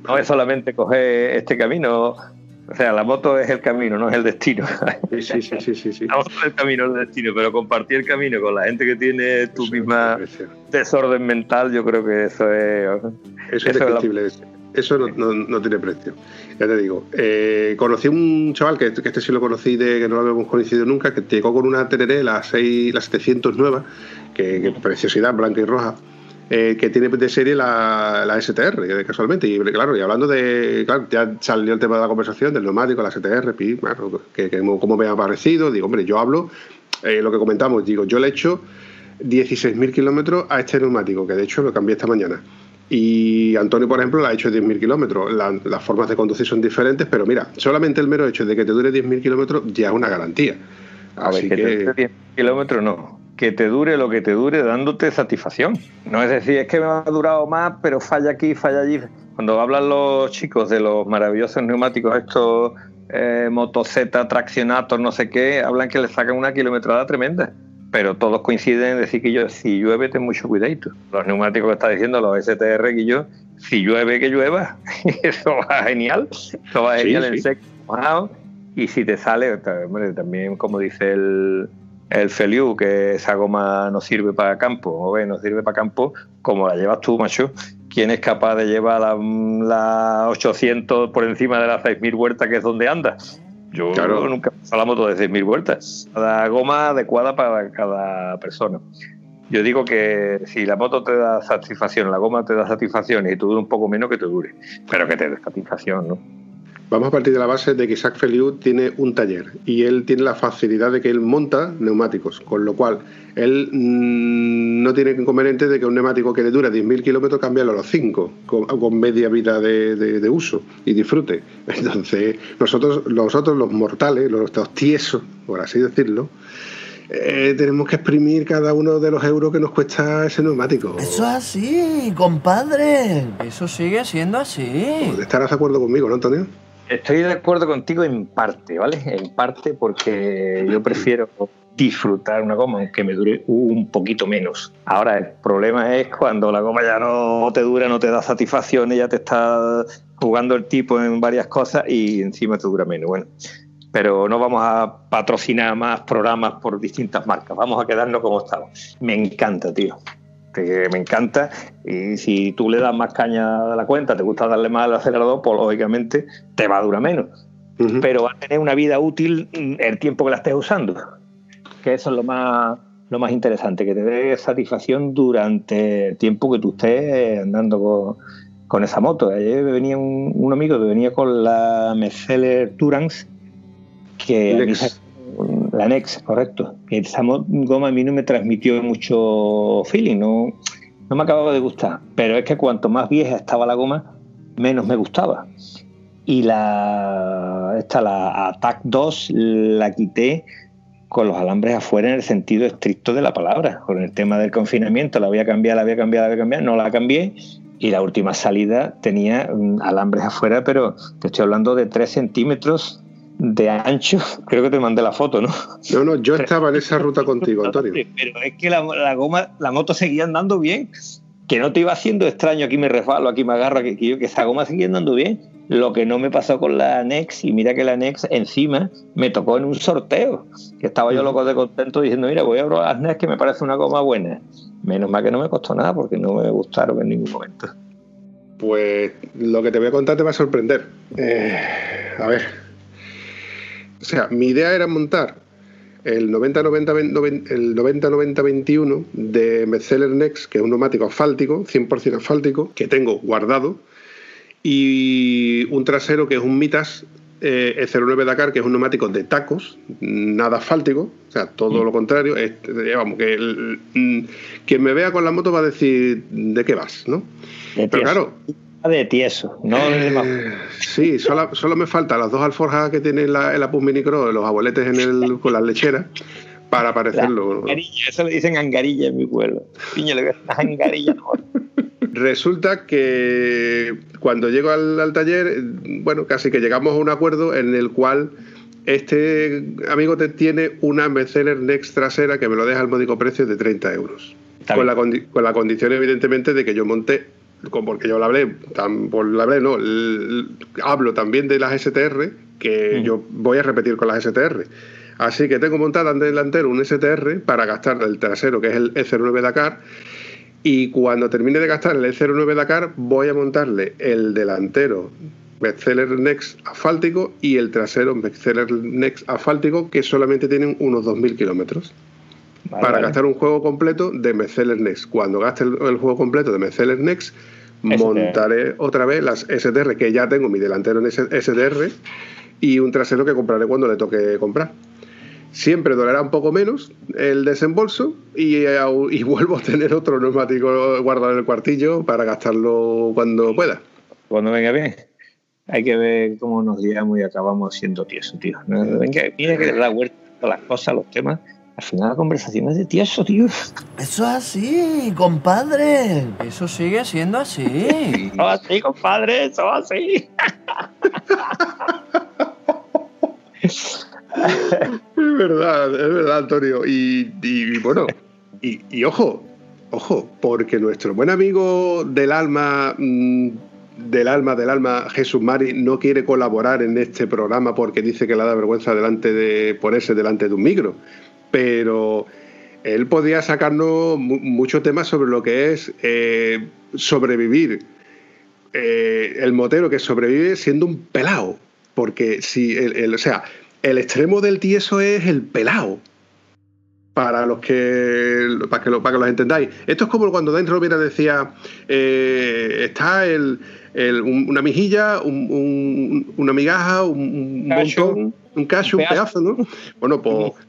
No, es solamente coger este camino, o sea, la moto es el camino, no es el destino. Sí, sí, sí, sí, sí, La moto es el camino, el destino, pero compartir el camino con la gente que tiene tu misma desorden mental, yo creo que eso es... Eso, es eso no, no, tiene precio. Ya te digo. Eh, conocí un chaval, que, este sí lo conocí, de que no lo habíamos conocido nunca, que llegó con una Teneré, la, 6, la 700 nueva, que, preciosidad, blanca y roja. Eh, que tiene de serie la, la STR, casualmente. Y claro, y hablando de. Claro, ya salió el tema de la conversación del neumático, la STR, que, cómo me ha parecido. Digo, hombre, yo hablo, eh, lo que comentamos, digo, yo le he hecho 16.000 kilómetros a este neumático, que de hecho lo cambié esta mañana. Y Antonio, por ejemplo, la ha hecho 10.000 kilómetros. las formas de conducir son diferentes, pero mira, solamente el mero hecho de que te dure 10.000 kilómetros ya es una garantía. A ver, que, te dure 10 kilómetros no. Que te dure lo que te dure dándote satisfacción. No es decir, es que me ha durado más, pero falla aquí, falla allí. Cuando hablan los chicos de los maravillosos neumáticos, estos eh, motoceta, traccionatos, no sé qué, hablan que le sacan una kilometrada tremenda pero todos coinciden en decir que yo, si llueve, ten mucho cuidadito. Los neumáticos que está diciendo, los STR que yo, si llueve, que llueva. eso va genial. Eso va genial en seco, mojado. Y si te sale, también como dice el, el Feliu, que esa goma no sirve para campo, o ve, no sirve para campo, como la llevas tú, macho. ¿Quién es capaz de llevar la, la 800 por encima de las 6.000 vueltas que es donde andas? Yo nunca he la moto de 6.000 vueltas. Cada goma adecuada para cada persona. Yo digo que si la moto te da satisfacción, la goma te da satisfacción y tú un poco menos que te dure, pero que te dé satisfacción, ¿no? Vamos a partir de la base de que Isaac Feliu tiene un taller y él tiene la facilidad de que él monta neumáticos, con lo cual él mm, no tiene inconveniente de que un neumático que le dura 10.000 kilómetros cambiarlo a los 5, con, media vida de, uso y disfrute. Entonces, nosotros, nosotros los mortales, los, tiesos, por así decirlo, eh, tenemos que exprimir cada uno de los euros que nos cuesta ese neumático. Eso es así, compadre. Eso sigue siendo así. ¿Estarás de acuerdo conmigo, no, Antonio? Estoy de acuerdo contigo en parte, ¿vale? En parte porque yo prefiero disfrutar una goma aunque me dure un poquito menos. Ahora, el problema es cuando la goma ya no te dura, no te da satisfacción, ya te está jugando el tipo en varias cosas y encima te dura menos. Bueno, pero no vamos a patrocinar más programas por distintas marcas, vamos a quedarnos como estamos. Me encanta, tío que me encanta y si tú le das más caña a la cuenta, te gusta darle más al acelerador, pues lógicamente te va a durar menos. Pero va a tener una vida útil el tiempo que la estés usando. Que eso es lo más, lo más interesante, que te dé satisfacción durante el tiempo que tú estés andando con, esa moto. Ayer venía un, amigo que venía con la Mercedes Durance, que la Nex, correcto. Esa goma a mí no me transmitió mucho feeling, no, no me acababa de gustar. Pero es que cuanto más vieja estaba la goma, menos me gustaba. Y la, esta, la Attack 2, la quité con los alambres afuera en el sentido estricto de la palabra. Con el tema del confinamiento, la voy a cambiar, la voy a cambiar, la voy a cambiar, no la cambié. Y la última salida tenía mm, alambres afuera, pero te estoy hablando de 3 centímetros de ancho, creo que te mandé la foto, ¿no? No, no, yo estaba en esa ruta contigo, Antonio. Pero es que la, goma, la moto seguía andando bien, que no te iba haciendo extraño, aquí me resbalo, aquí me agarro, que, que, esa goma seguía andando bien. lo que no me pasó con la Nex, y mira que la Nex encima me tocó en un sorteo, que estaba yo loco de contento diciendo, mira, voy a probar las Nex que me parece una goma buena. Menos mal que no me costó nada porque no me gustaron en ningún momento. Pues lo que te voy a contar te va a sorprender. Eh, a ver. O sea, mi idea era montar el 90-90-21 de Metzeler Next, que es un neumático asfáltico, 100% asfáltico, que tengo guardado, y un trasero que es un Mitas eh, 09 Dakar, que es un neumático de tacos, nada asfáltico, o sea, todo mm. lo contrario. Eh, vamos, que mm, quien me vea con la moto va a decir de qué vas, ¿no? Pero claro, de tieso, no eh, Sí, solo, solo, me faltan las dos alforjas que tiene la, el Apus Minicro, los abueletes en el, con las lecheras, para aparecerlo. eso le dicen angarilla en mi pueblo. Piña, le angarilla. Resulta que cuando llego al, taller, bueno, casi que llegamos a un acuerdo en el cual este amigo te tiene una Mercedes Next trasera que me lo deja al módico precio de 30 euros. Con la, con la, condición, evidentemente, de que yo monte porque yo lo hablé, por hablé, no, hablo también de las STR, que mm. yo voy a repetir con las STR. Así que tengo montada en delantero un STR para gastar el trasero, que es el E09 Dakar, y cuando termine de gastar el E09 Dakar, voy a montarle el delantero Bestseller Next asfáltico y el trasero Bestseller Next asfáltico, que solamente tienen unos 2.000 kilómetros para gastar un juego completo de Mercedes Next. Cuando gaste el, juego completo de Mercedes Next, montaré otra vez las STR, que ya tengo mi delantero en STR, y un trasero que compraré cuando le toque comprar. Siempre dolerá un poco menos el desembolso y, y vuelvo a tener otro neumático guardado en el cuartillo para gastarlo cuando pueda. Cuando venga bien. Hay que ver cómo nos guiamos y acabamos siendo tiesos, tío. Venga, mira que da vuelta a las cosas, los temas al final la conversación es de tieso, tío. Eso es así, compadre. Eso sigue siendo así. Eso así, compadre, eso así. es verdad, es verdad, Antonio. Y, bueno, y, ojo, ojo, porque nuestro buen amigo del alma, mm, del alma, del alma, Jesús Mari, no quiere colaborar en este programa porque dice que le da vergüenza delante de ponerse delante de un micro pero él podía sacarnos muchos temas sobre lo que es eh, sobrevivir. Eh, el motero que sobrevive siendo un pelao. Porque si el, o sea, el extremo del tieso es el pelao. Para los que para que lo, para que los entendáis. Esto es como cuando Dane Rovira decía eh, está el, una mijilla, una migaja, un, montón, un cacho, un pedazo, ¿no? Bueno, pues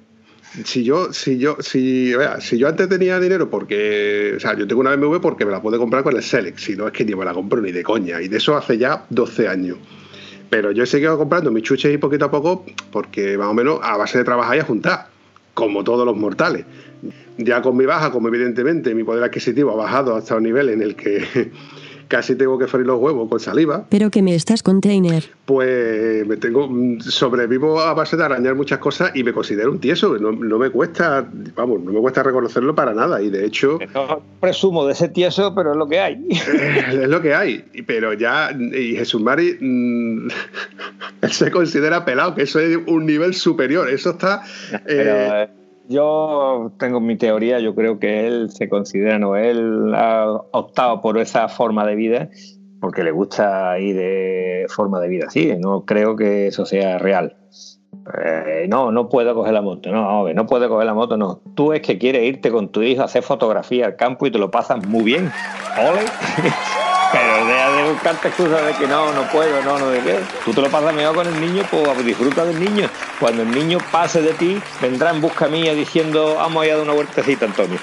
si yo, si yo, si, si yo antes tenía dinero porque, o sea, yo tengo una BMW porque me la puedo comprar con el Select, si no es que ni me la compro ni de coña, y de eso hace ya 12 años. Pero yo he seguido comprando mis chuches y poquito a poco porque más o menos a base de trabajar y a juntar, como todos los mortales. Ya con mi baja, como evidentemente mi poder adquisitivo ha bajado hasta un nivel en el que casi tengo que freír los huevos con saliva. ¿Pero que me estás, container? Pues me tengo, sobrevivo a base de arañar muchas cosas y me considero un tieso. No, no me cuesta, vamos, no me cuesta reconocerlo para nada. Y de hecho... No presumo de ese tieso, pero es lo que hay. Es lo que hay. Pero ya, y Jesús Mari, mm, él se considera pelado, que eso es un nivel superior. Eso está... Eh, yo tengo mi teoría, yo creo que él se considera, no, él ha optado por esa forma de vida porque le gusta ir de forma de vida así, no creo que eso sea real. Eh, no, no puedo coger la moto, no, no puedo coger la moto, no. Tú es que quieres irte con tu hijo a hacer fotografía al campo y te lo pasas muy bien. ¡Ole! Pero deja de buscarte excusas de que no, no puedo, no, no de qué. Tú te lo pasas mejor con el niño, pues disfruta del niño. Cuando el niño pase de ti, vendrá en busca mía diciendo, vamos allá de una vueltecita, Antonio.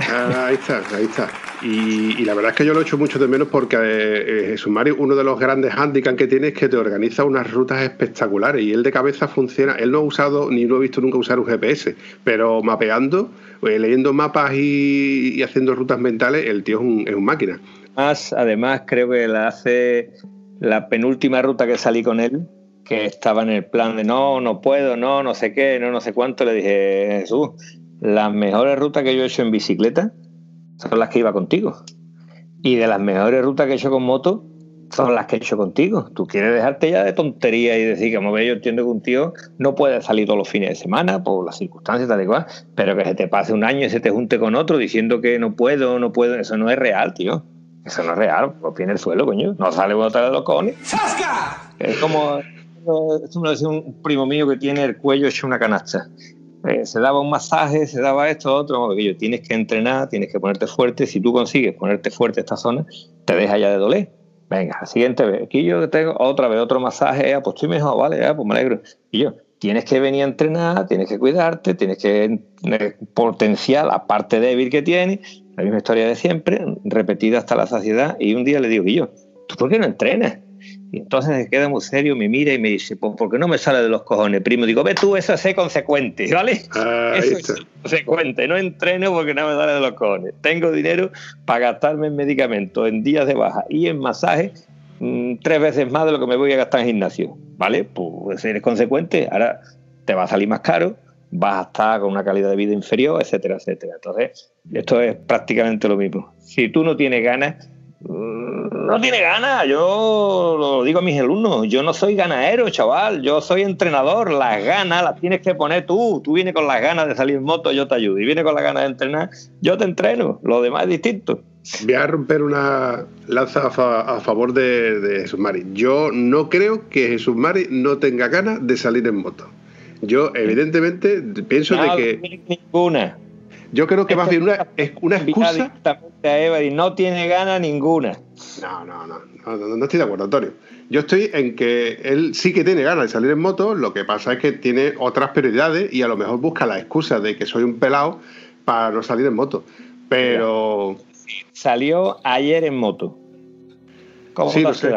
Ah, ahí está, ahí está. Y, la verdad es que yo lo echo mucho de menos porque eh, Jesús Mario, uno de los grandes handicaps que tiene es que te organiza unas rutas espectaculares y él de cabeza funciona. Él no ha usado, ni lo he visto nunca usar un GPS, pero mapeando, eh, leyendo mapas y, haciendo rutas mentales, el tío es un, es un máquina. Además, además, creo que la hace la penúltima ruta que salí con él, que estaba en el plan de no, no puedo, no, no sé qué, no, no sé cuánto. Le dije, Jesús, las mejores rutas que yo he hecho en bicicleta son las que iba contigo. Y de las mejores rutas que he hecho con moto, son las que he hecho contigo. Tú quieres dejarte ya de tontería y decir, como ve, yo entiendo que un tío no puede salir todos los fines de semana por las circunstancias tal y cual, pero que se te pase un año y se te junte con otro diciendo que no puedo, no puedo, eso no es real, tío. Eso no es real, pues viene el suelo, coño. No sale otra de los cojones. Es como, es un primo mío que tiene el cuello hecho una canasta. Eh, se daba un masaje, se daba esto, otro, yo tienes que entrenar, tienes que ponerte fuerte. Si tú consigues ponerte fuerte esta zona, te deja ya de doler. Venga, la siguiente vez, aquí yo tengo otra vez otro masaje, ya, pues estoy mejor, vale, ya, pues me alegro. Y yo, tienes que venir a entrenar, tienes que cuidarte, tienes que eh, potenciar la parte débil que tienes, la misma historia de siempre, repetida hasta la saciedad. Y un día le digo, y yo, ¿tú por qué no entrenas? Y entonces se queda muy serio, me mira y me dice, pues ¿por qué no me sale de los cojones, primo? Digo, ve tú, eso es consecuente, ¿vale? eso es consecuente, no entreno porque no me sale de los cojones. Tengo dinero para gastarme en medicamentos, en días de baja y en masaje mm, tres veces más de lo que me voy a gastar en gimnasio, ¿vale? Pues eres consecuente, ahora te va a salir más caro, vas a estar con una calidad de vida inferior, etcétera, etcétera. Entonces, esto es prácticamente lo mismo. Si tú no tienes ganas, Mm, no tiene ganas, yo lo digo a mis alumnos, yo no soy ganadero, chaval, yo soy entrenador, las ganas las tienes que poner tú, tú vienes con las ganas de salir en moto, yo te ayudo, y vienes con las ganas de entrenar, yo te entreno, lo demás es distinto. Voy a romper una lanza a, favor de, de, Jesús Mari. Yo no creo que Jesús Mari no tenga ganas de salir en moto. Yo, evidentemente, pienso de que. Ninguna. Yo creo que más bien una, una excusa. A y no tiene gana ninguna. No, no, no, no, no, estoy de acuerdo, Antonio. Yo estoy en que él sí que tiene ganas de salir en moto, lo que pasa es que tiene otras prioridades y a lo mejor busca la excusa de que soy un pelado para no salir en moto. Pero. Salió ayer en moto. ¿Cómo sí, lo sé,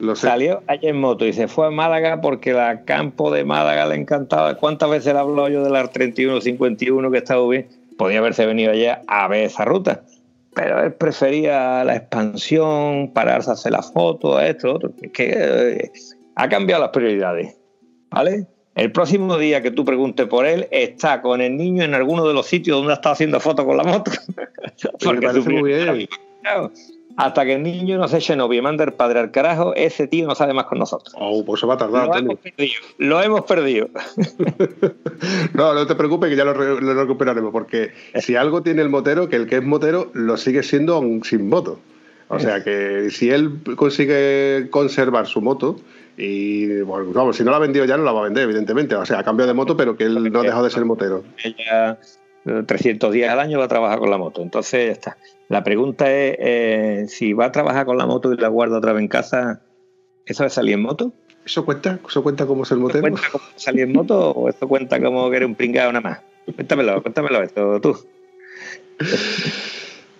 lo sé. Salió ayer en moto y se fue a Málaga porque la campo de Málaga le encantaba. ¿Cuántas veces le habló yo de la 3151 que estaba bien? podía haberse venido allá a ver esa ruta. Pero él prefería la expansión, pararse a hacer la foto, esto, otro. que eh, ha cambiado las prioridades. ¿Vale? El próximo día que tú preguntes por él, está con el niño en alguno de los sitios donde estado haciendo fotos con la moto. Porque me parece muy bien. Hasta que el niño no se eche novio y mande el padre al carajo, ese tío no sabe más con nosotros. Oh, pues se va a tardar. Lo hemos perdido. Lo hemos perdido. no, no te preocupes que ya lo, recuperaremos, porque si algo tiene el motero, que el que es motero lo sigue siendo sin moto. O sea que si él consigue conservar su moto, y bueno, vamos, si no la ha vendido ya no la va a vender, evidentemente. O sea, a cambio de moto, pero que él no ha dejado de ser motero. Ella 300 días al año va a trabajar con la moto. Entonces, ya está. La pregunta es, eh, si va a trabajar con la moto y la guarda otra vez en casa, ¿eso es salir en moto? ¿Eso cuenta? ¿Eso cuenta como ser motero? ¿Eso cuenta como salir en moto o eso cuenta como que eres un pringado nada más? Cuéntamelo, cuéntamelo esto tú.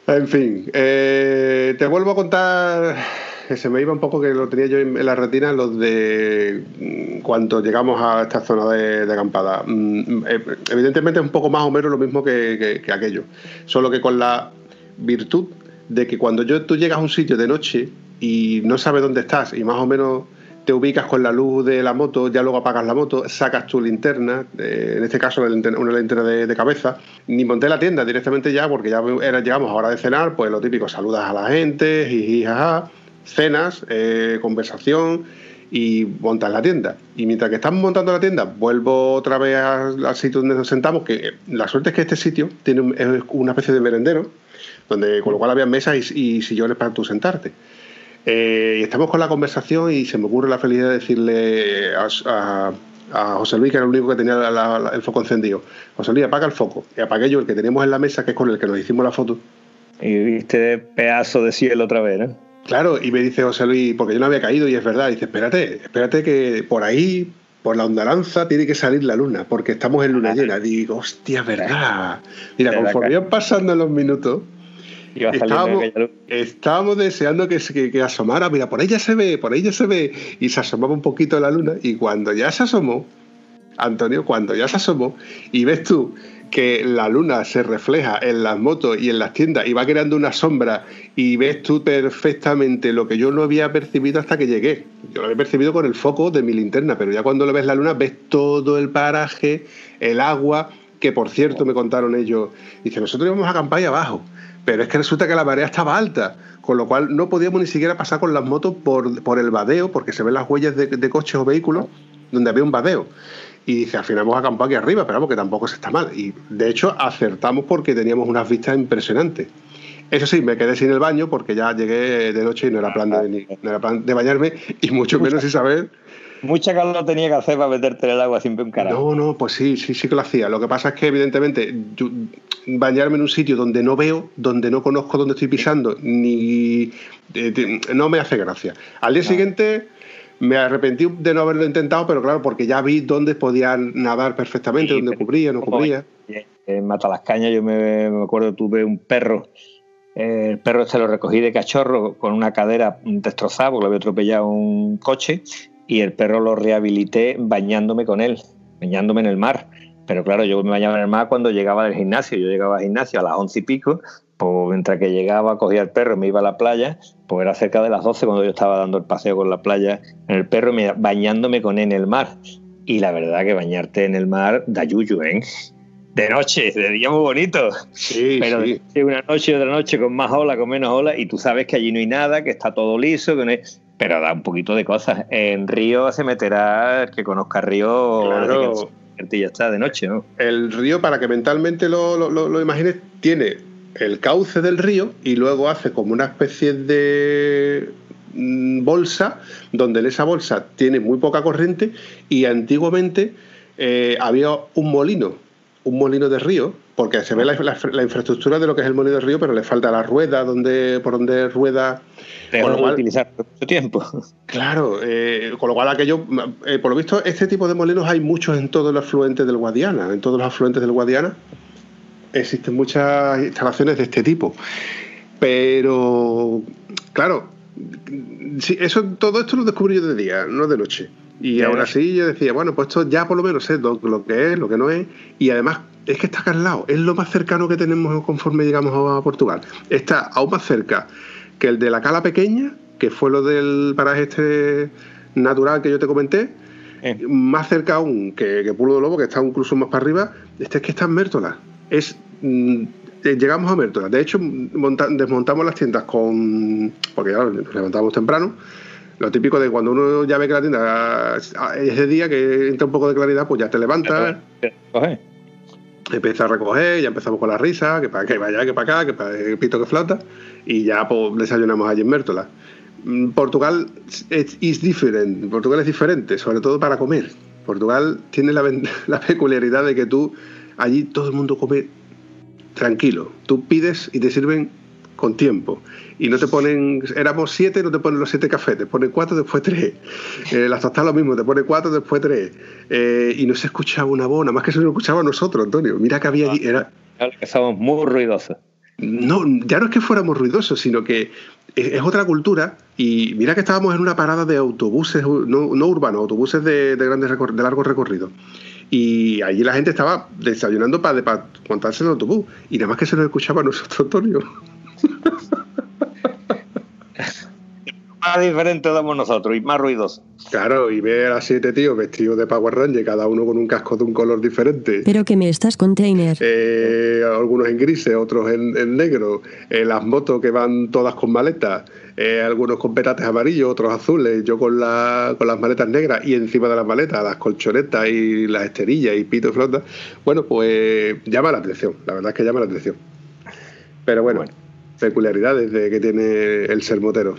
en fin, eh, te vuelvo a contar se me iba un poco que lo tenía yo en, la retina, los de mm, cuando llegamos a esta zona de, acampada. Mm, eh, evidentemente es un poco más o menos lo mismo que, aquello, solo que con la virtud de que cuando tú llegas a un sitio de noche y no sabes dónde estás y más o menos te ubicas con la luz de la moto, ya luego apagas la moto, sacas tu linterna, eh, en este caso una linterna, de, cabeza, ni monté la tienda directamente ya, porque ya era, llegamos a hora de cenar, pues lo típico, saludas a la gente, jiji, jaja, cenas, eh, conversación y montas la tienda. Y mientras que estamos montando la tienda, vuelvo otra vez al, sitio donde nos sentamos, que la suerte es que este sitio tiene una especie de merendero, donde con lo cual había mesas y, sillones para tú sentarte. Eh, y estamos con la conversación y se me ocurre la felicidad de decirle a, José Luis, que era el único que tenía el foco encendido, José Luis, apaga el foco. Y apagué yo el que teníamos en la mesa, que es con el que nos hicimos la foto. Y viste pedazo de cielo otra vez, ¿no? Claro, y me dice José Luis, porque yo no había caído y es verdad, dice, espérate, espérate que por ahí, por la ondalanza, tiene que salir la luna, porque estamos en luna llena. Digo, hostia, verdad. Mira, conforme iban pasando los minutos, estábamos, deseando que, que, que, asomara, mira, por ahí ya se ve, por ahí ya se ve, y se asomaba un poquito la luna, y cuando ya se asomó, Antonio, cuando ya se asomó, y ves tú que la luna se refleja en las motos y en las tiendas y va creando una sombra y ves tú perfectamente lo que yo no había percibido hasta que llegué. Yo lo había percibido con el foco de mi linterna, pero ya cuando lo ves la luna ves todo el paraje, el agua, que por cierto me contaron ellos, dice, nosotros íbamos a acampar ahí abajo, pero es que resulta que la marea estaba alta, con lo cual no podíamos ni siquiera pasar con las motos por, por el vadeo, porque se ven las huellas de, de coches o vehículos donde había un vadeo. Y dice, al final hemos acampado aquí arriba, pero vamos, que tampoco se está mal. Y de hecho acertamos porque teníamos unas vistas impresionantes. Eso sí, me quedé sin el baño porque ya llegué de noche y no era plan de, no era plan de bañarme y mucho menos sin saber Mucha calor tenía que hacer para meterte en el agua siempre un carajo. No, no, pues sí, sí, sí que lo hacía. Lo que pasa es que, evidentemente, bañarme en un sitio donde no veo, donde no conozco dónde estoy pisando, ni. no me hace gracia. Al día siguiente me arrepentí de no haberlo intentado, pero claro, porque ya vi dónde podía nadar perfectamente, dónde cubría, no cubría. En Matalascaña yo me, me acuerdo, tuve un perro el perro se lo recogí de cachorro con una cadera destrozada porque lo había atropellado un coche y el perro lo rehabilité bañándome con él, bañándome en el mar. Pero claro, yo me bañaba en el mar cuando llegaba del gimnasio. Yo llegaba al gimnasio a las once y pico, pues mientras que llegaba, cogía el perro, me iba a la playa, pues era cerca de las doce cuando yo estaba dando el paseo con la playa en el perro, bañándome con él en el mar. Y la verdad que bañarte en el mar da yuyu, ¿eh? De noche, de día muy bonito. Sí, pero sí. una noche y otra noche con más ola, con menos ola, y tú sabes que allí no hay nada, que está todo liso, que no hay pero da un poquito de cosas. En Río se meterá, el que conozca Río, claro. y ya está de noche, ¿no? El río, para que mentalmente lo, lo, lo, imagines, tiene el cauce del río y luego hace como una especie de mm, bolsa, donde en esa bolsa tiene muy poca corriente y antiguamente eh, había un molino, un molino de río, porque se ve la, infraestructura de lo que es el molino de río, pero le falta la rueda donde, por donde rueda pero no utilizar mucho tiempo. Claro, eh, con lo cual aquello, eh, por lo visto, este tipo de molinos hay muchos en todos los afluentes del Guadiana. En todos los afluentes del Guadiana existen muchas instalaciones de este tipo. Pero, claro, eso, todo esto lo descubrí yo de día, no de noche. Y ahora sí yo decía, bueno, pues esto ya por lo menos sé lo, lo, que es, lo que no es. Y además es que está acá al lado, es lo más cercano que tenemos conforme llegamos a Portugal. Está aún más cerca que el de la cala pequeña, que fue lo del paraje este natural que yo te comenté, eh. más cerca aún que, que Pulo de Lobo, que está incluso más para arriba, este es que está en Mértola. Es, mm, eh, llegamos a Mértola. De hecho, desmontamos las tiendas con. porque ya nos levantamos temprano. Lo típico de cuando uno ya ve que la tienda es de día, que entra un poco de claridad, pues ya te levantas empieza a recoger, ya empezamos con la risa, que para que vaya, que para acá, que para el pito que flota, y ya pues, desayunamos allí en Mértola. Mm, Portugal es diferente, Portugal es diferente, sobre todo para comer. Portugal tiene la, la peculiaridad de que tú, allí todo el mundo come tranquilo. Tú pides y te sirven con tiempo. Y no te ponen, éramos siete, no te ponen los siete cafés, te ponen cuatro, después tres. Eh, las tostadas lo mismo, te ponen cuatro, después tres. Eh, y no se escuchaba una voz, nada más que se nos escuchaba a nosotros, Antonio. Mira que había allí. Era... que estábamos muy ruidosos. No, ya no es que fuéramos ruidosos, sino que es, otra cultura. Y mira que estábamos en una parada de autobuses, no, no urbanos, autobuses de, de, grandes de largo recorrido. Y allí la gente estaba desayunando para, para montarse en el autobús. Y nada más que se nos escuchaba a nosotros, Antonio. Más diferente damos nosotros y más ruidoso. Claro, y ver a siete tíos vestidos de Power Ranger, cada uno con un casco de un color diferente. Pero que me estás container. Eh, algunos en grises, otros en, negro. Eh, las motos que van todas con maletas. Eh, algunos con petates amarillos, otros azules. Yo con, la, con las maletas negras y encima de las maletas las colchonetas y las esterillas y pito y flota. Bueno, pues llama la atención. La verdad es que llama la atención. Pero bueno peculiaridades de que tiene el ser motero.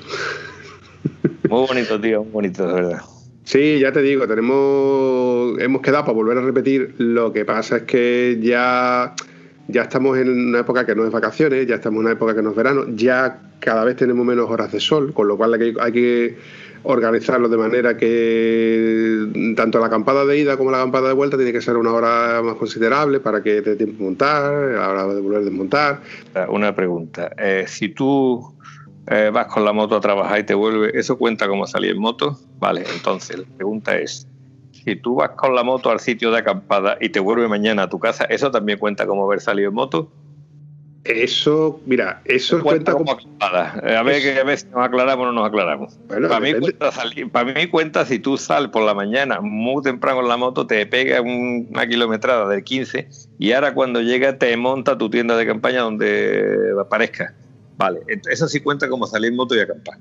Muy bonito, tío, muy bonito, de verdad. Sí, ya te digo, tenemos, hemos quedado para volver a repetir. Lo que pasa es que ya, ya estamos en una época que no es vacaciones, ya estamos en una época que no es verano, ya cada vez tenemos menos horas de sol, con lo cual hay que, hay que organizarlo de manera que tanto la acampada de ida como la acampada de vuelta tiene que ser una hora más considerable para que te tiempo montar, a la hora de volver a desmontar. Una pregunta, eh, si tú eh, vas con la moto a trabajar y te vuelves, ¿eso cuenta como salir en moto? Vale, entonces la pregunta es, si tú vas con la moto al sitio de acampada y te vuelves mañana a tu casa, ¿eso también cuenta como haber salido en moto? Eso, mira, eso cuenta, como aclarada. Eh, a ver, que a ver si nos aclaramos o no nos aclaramos. para, mí cuenta para mí cuenta si tú sales por la mañana muy temprano en la moto, te pega una kilometrada de 15 y ahora cuando llega te monta tu tienda de campaña donde aparezca. Vale, eso sí cuenta como salir en moto y acampar.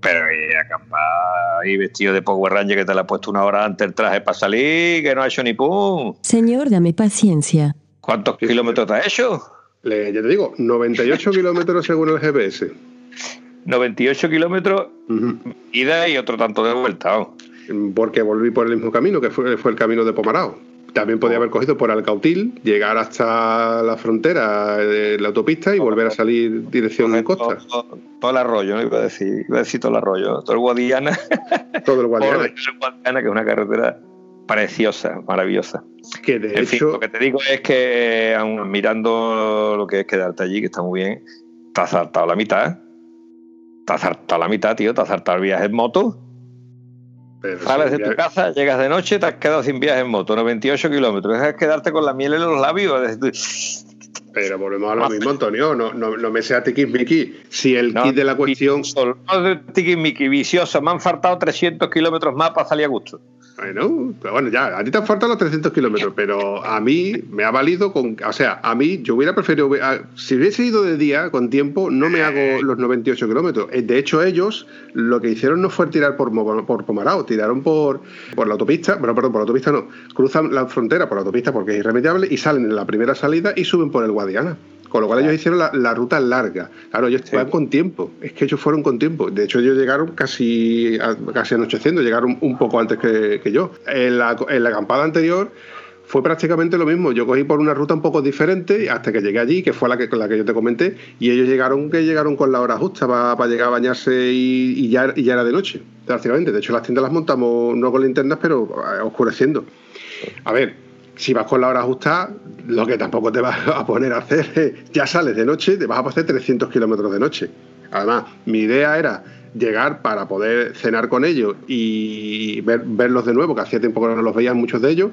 Pero y acampar y vestido de Power Ranger que te la has puesto una hora antes el traje para salir, que no ha hecho ni pum. Señor, dame paciencia. ¿Cuántos kilómetros te has hecho? Le, ya te digo, 98 kilómetros según el GPS. 98 kilómetros ida y otro tanto de vuelta. Porque volví por el mismo camino, que fue, fue el camino de Pomarao. También podía haber cogido por Alcautil, llegar hasta la frontera de la autopista y volver a salir dirección de costa. Todo, el arroyo, ¿no? Iba a decir, iba a decir todo el arroyo. Todo el Guadiana. Todo el Guadiana. el Guadiana, que es una carretera preciosa, maravillosa. Que de hecho. lo que te digo es que, aun mirando lo que es quedarte allí, que está muy bien, te has saltado la mitad. Te has saltado la mitad, tío. Te has saltado el viaje en moto. Sales de tu casa, llegas de noche, te has quedado sin viaje en moto, 98 kilómetros. Dejas quedarte con la miel en los labios. Pero volvemos a lo mismo, Antonio. No, no, no me sea tiquismiqui. Si el kit de la cuestión. No de tiquismiqui, vicioso. Me han faltado 300 kilómetros más para salir a gusto. Bueno, pero bueno, ya, a ti te han faltado los 300 kilómetros, pero a mí me ha valido con. O sea, a mí yo hubiera preferido. Si hubiese ido de día, con tiempo, no me hago los 98 kilómetros. Eh, de hecho, ellos lo que hicieron no fue tirar por, por Pomarao, tiraron por, por la autopista. Bueno, perdón, por la autopista no. Cruzan la frontera por la autopista porque es irremediable y salen en la primera salida y suben por el Guadiana. Con lo cual ellos hicieron la, ruta larga. Claro, ellos van con tiempo. Es que ellos fueron con tiempo. De hecho, ellos llegaron casi, casi anocheciendo, llegaron un poco antes que, yo. En la, en la acampada anterior fue prácticamente lo mismo. Yo cogí por una ruta un poco diferente hasta que llegué allí, que fue la que, la que yo te comenté, y ellos llegaron que llegaron con la hora justa para, llegar a bañarse y, ya, ya era de noche, prácticamente. De hecho, las tiendas las montamos no con linternas, pero eh, oscureciendo. A ver, si vas con la hora justa, lo que tampoco te vas a poner a hacer, ya sales de noche, te vas a hacer 300 kilómetros de noche. Además, mi idea era llegar para poder cenar con ellos y verlos de nuevo, que hacía tiempo que no los veían muchos de ellos,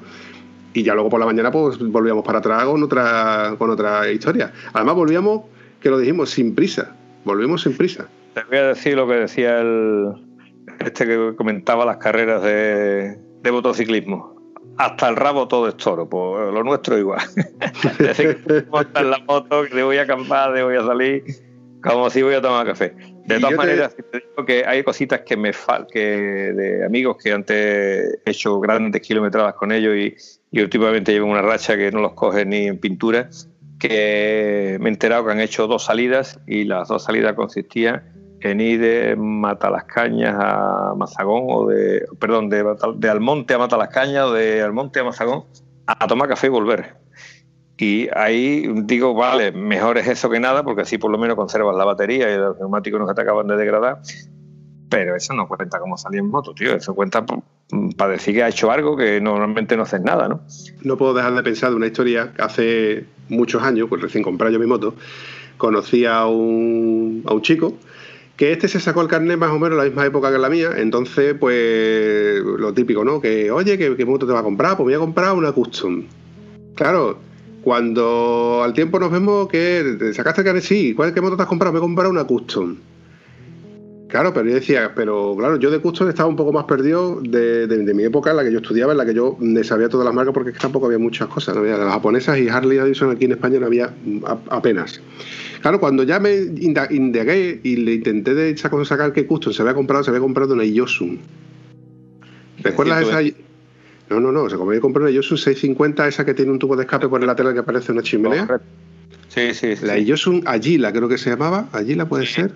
y ya luego por la mañana pues volvíamos para atrás con otra, con otra historia. Además volvíamos, que lo dijimos, sin prisa, volvimos sin prisa. Te voy a decir lo que decía el este que comentaba las carreras de, de motociclismo hasta el rabo todo es toro, pues lo nuestro igual. Desde que montar la moto, que voy a acampar, de voy a salir, como si voy a tomar café. De todas maneras, te... digo que hay cositas que me faltan, que de amigos que antes he hecho grandes kilometradas con ellos y, y últimamente llevo una racha que no los coge ni en pintura, que me he enterado que han hecho dos salidas y las dos salidas consistían en ir de Matalascañas a Mazagón, o de, perdón, de, Almonte a Matalascañas o de Almonte a Mazagón, a tomar café y volver. Y ahí digo, vale, mejor es eso que nada, porque así por lo menos conservas la batería y los neumáticos no te acaban de degradar. Pero eso no cuenta como salir en moto, tío. Eso cuenta para decir que ha hecho algo que normalmente no haces nada, ¿no? No puedo dejar de pensar de una historia hace muchos años, pues recién compré yo mi moto, conocí a un, a un chico que este se sacó el carnet más o menos a la misma época que la mía, entonces, pues, lo típico, ¿no? Que, oye, ¿qué, moto te va a comprar? Pues voy a comprar una custom. Claro, cuando al tiempo nos vemos que sacaste el carnet, sí, ¿cuál, ¿qué moto te has comprado? Me he comprado una custom. Claro, pero yo decía, pero claro, yo de custom estaba un poco más perdido de, mi época en la que yo estudiaba, en la que yo sabía todas las marcas porque tampoco había muchas cosas, no había las japonesas y Harley Davidson aquí en España no había apenas. Claro, cuando ya me indagué y le intenté de sacar qué custom se había comprado, se había comprado una Yosun. ¿Recuerdas esa? No, no, no, se había comprado una Yosun 650, esa que tiene un tubo de escape por el lateral que parece una chimenea. Sí, sí, sí. La Yosun Agila, creo que se llamaba. Agila puede ser.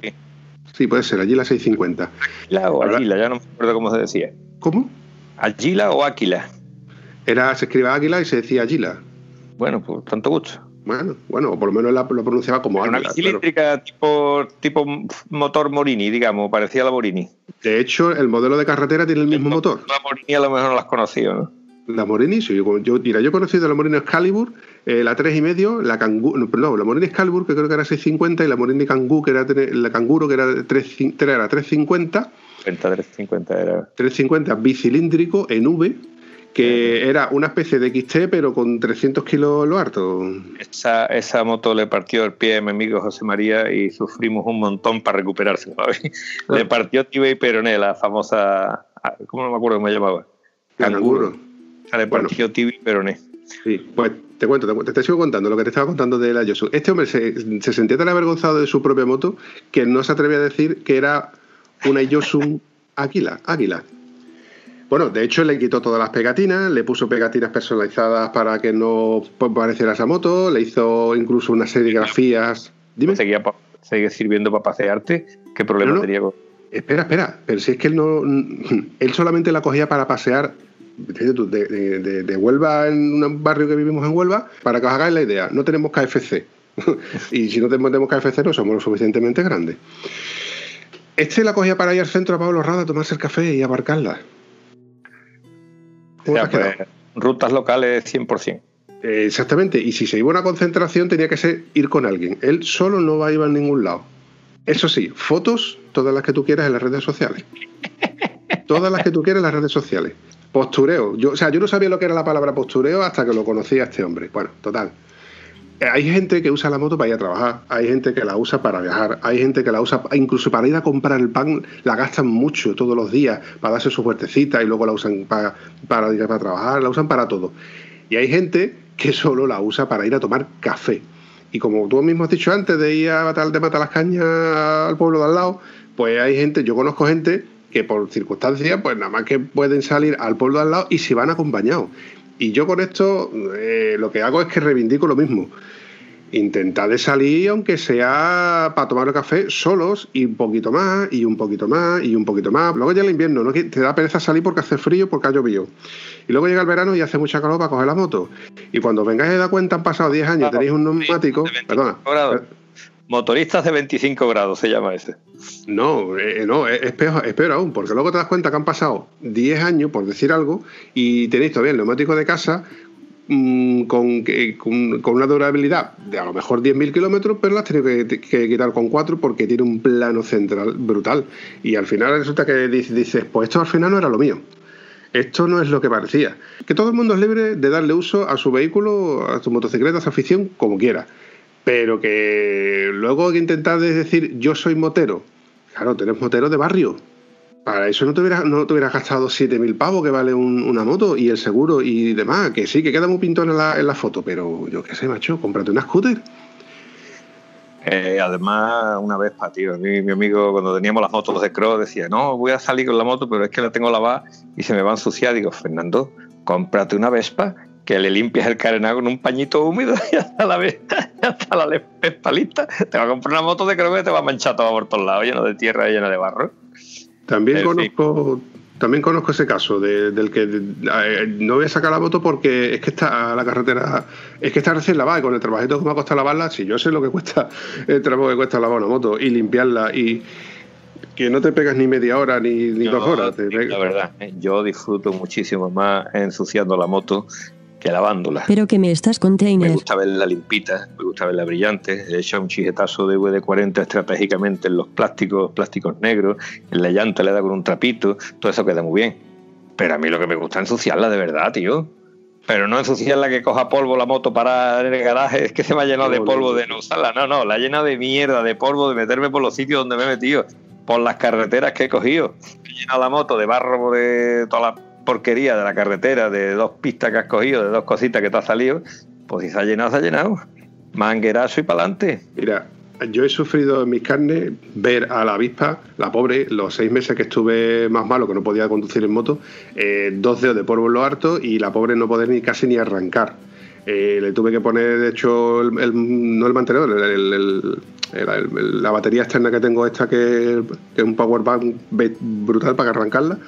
Sí. puede ser, Agila 650. Agila o Agila, ya no me acuerdo cómo se decía. ¿Cómo? Agila o Aquila. Era, se escribía Águila y se decía Agila. Bueno, pues tanto gusto. Bueno, bueno, por lo menos lo pronunciaba como Una cilíndrica tipo, tipo motor Morini, digamos, parecía la Morini. De hecho, el modelo de carretera tiene el mismo motor. La Morini a lo mejor no las conocido, ¿no? La Morini, sí, yo, yo, mira, yo he conocido la Morini Excalibur, eh, la 3,5, la Kangoo, no, la Morini Excalibur, que creo que era 650, y la Morini Kangoo, que era la Canguro, que era, 3, era 350. 350 era. 350 bicilíndrico en V, que era una especie de XT, pero con 300 kilos lo harto. Esa, esa moto le partió el pie a mi amigo José María y sufrimos un montón para recuperarse. Le partió tibia y peroné, la famosa. ¿Cómo no me acuerdo cómo me llamaba? Canguro. Le partió bueno. tibia y peroné. Sí, pues te cuento, te, te, sigo contando lo que te estaba contando de la Yosu. Este hombre se, se, sentía tan avergonzado de su propia moto que no se atrevía a decir que era una Yosu Águila. Águila. Bueno, de hecho le quitó todas las pegatinas, le puso pegatinas personalizadas para que no pareciera esa moto, le hizo incluso una serie de grafías. Dime. Seguía, sirviendo para pasearte. ¿Qué problema no, no. tenía con.? Espera, espera, pero si es que él no. Él solamente la cogía para pasear de, de, de, de, Huelva, en un barrio que vivimos en Huelva, para que os hagáis la idea, no tenemos KFC. y si no tenemos KFC, no somos lo suficientemente grandes. Este la cogía para ir al centro a Pablo Rada a tomarse el café y aparcarla. O sea, pues, rutas locales 100%. Eh, exactamente, y si se iba a una concentración tenía que ser ir con alguien. Él solo no va a ir a ningún lado. Eso sí, fotos, todas las que tú quieras en las redes sociales. todas las que tú quieras en las redes sociales. Postureo. Yo, o sea, yo no sabía lo que era la palabra postureo hasta que lo conocía a este hombre. Bueno, total. Hay gente que usa la moto para ir a trabajar, hay gente que la usa para viajar, hay gente que la usa incluso para ir a comprar el pan, la gastan mucho todos los días para darse su fuertecita y luego la usan para, para ir a trabajar, la usan para todo. Y hay gente que solo la usa para ir a tomar café. Y como tú mismo has dicho antes de ir a matar, de matar las cañas al pueblo de al lado, pues hay gente, yo conozco gente que por circunstancias, pues nada más que pueden salir al pueblo de al lado y se van acompañados. Y yo con esto eh, lo que hago es que reivindico lo mismo. Intentad de salir, aunque sea para tomar el café, solos y un poquito más, y un poquito más, y un poquito más. Luego ya el invierno, ¿no? te da pereza salir porque hace frío, porque ha llovido. Y luego llega el verano y hace mucha calor para coger la moto. Y cuando vengáis a dar cuenta, han pasado 10 años, claro, tenéis un neumático. Perdona. Grados. Motoristas de 25 grados se llama ese. No, eh, no, es peor, es peor aún, porque luego te das cuenta que han pasado 10 años, por decir algo, y tenéis todavía el neumático de casa mmm, con, con, una durabilidad de a lo mejor 10.000 kilómetros, pero la has tenido que, que, quitar con 4 porque tiene un plano central brutal. Y al final resulta que dices, pues esto al final no era lo mío. Esto no es lo que parecía. Que todo el mundo es libre de darle uso a su vehículo, a su motocicleta, a su afición, como quiera pero que luego hay que intentar decir yo soy motero. Claro, tenés motero de barrio. Para eso no te hubieras, no te hubieras gastado 7.000 pavos que vale un, una moto y el seguro y demás. Que sí, que queda muy pintón en la, foto, pero yo qué sé, macho, cómprate una scooter. Eh, además, una vez, pa, tío, mi, mi, amigo, cuando teníamos las motos de cross, decía, no, voy a salir con la moto, pero es que la tengo lavada y se me va a ensuciar. Digo, Fernando, cómprate una Vespa que le limpias el carenado con un pañito húmedo y hasta la vez, hasta la espalita, te va a comprar una moto de creo que te va a manchar todo por todos lados, lleno de tierra y lleno de barro. También en conozco, fin. también conozco ese caso de, del que eh, no voy a sacar la moto porque es que está la carretera, es que está recién lavada y con el trabajito que me ha costado lavarla, si yo sé lo que cuesta el trabajo que cuesta lavar una moto y limpiarla y que no te pegas ni media hora ni, ni no, dos horas. Te la verdad, yo disfruto muchísimo más ensuciando la moto que lavándola. Pero que me estás container. Me gusta verla limpita, me gusta verla brillante. He hecho un chijetazo de VD40 estratégicamente en los plásticos, plásticos negros, en la llanta le da con un trapito, todo eso queda muy bien. Pero a mí lo que me gusta es ensuciarla de verdad, tío. Pero no ensuciarla que coja polvo la moto para en el garaje, es que se me ha llenado de polvo de no usarla. No, no, la llena de mierda, de polvo, de meterme por los sitios donde me he metido, por las carreteras que he cogido. He llenado la moto de barro de toda la porquería de la carretera, de dos pistas que has cogido, de dos cositas que te ha salido, pues si se ha llenado, se ha llenado. Manguerazo y para adelante. Mira, yo he sufrido en mis carnes ver a la avispa, la pobre, los seis meses que estuve más malo, que no podía conducir en moto, eh, dos dedos de polvo lo harto y la pobre no poder ni casi ni arrancar. Eh, le tuve que poner, de hecho, el, no el mantenedor, la batería externa que tengo, esta que, que es un power bank brutal para arrancarla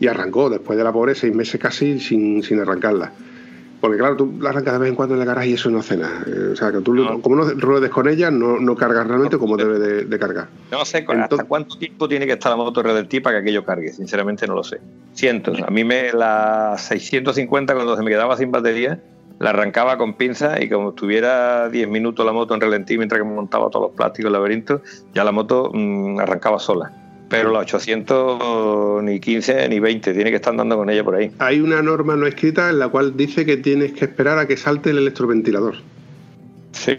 y arrancó después de la pobre seis meses casi sin, sin arrancarla. Porque claro, tú la arrancas de vez en cuando en el garaje y eso no hace nada. O sea, que tú no. como no ruedes con ella, no, no cargas realmente como debe de, de cargar. No sé Entonces, hasta cuánto tiempo tiene que estar la moto RDT para que aquello cargue. Sinceramente no lo sé. Cientos. A mí me la 650 cuando se me quedaba sin batería, la arrancaba con pinza y como estuviera 10 minutos la moto en ralentí mientras que me montaba todos los plásticos, el laberinto, ya la moto mmm, arrancaba sola pero la 800 ni 15 ni 20, tiene que estar andando con ella por ahí. Hay una norma no escrita en la cual dice que tienes que esperar a que salte el electroventilador. Sí.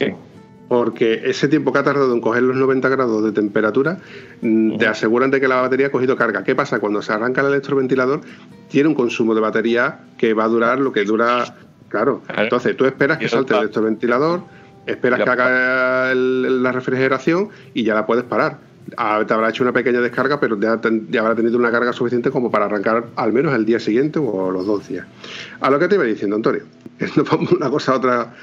Porque ese tiempo que ha tardado en coger los 90 grados de temperatura, mm, te aseguran de que la batería ha cogido carga. ¿Qué pasa? Cuando se arranca el electroventilador, tiene un consumo de batería que va a durar lo que dura. Claro. Entonces tú esperas que salte el electroventilador, esperas que haga el- la refrigeración y ya la puedes parar. Te habrá hecho una pequeña descarga, pero ya, ten- ya habrá tenido una carga suficiente como para arrancar al menos el día siguiente o los dos días. A lo que te iba diciendo, Antonio, nos vamos una cosa a otra,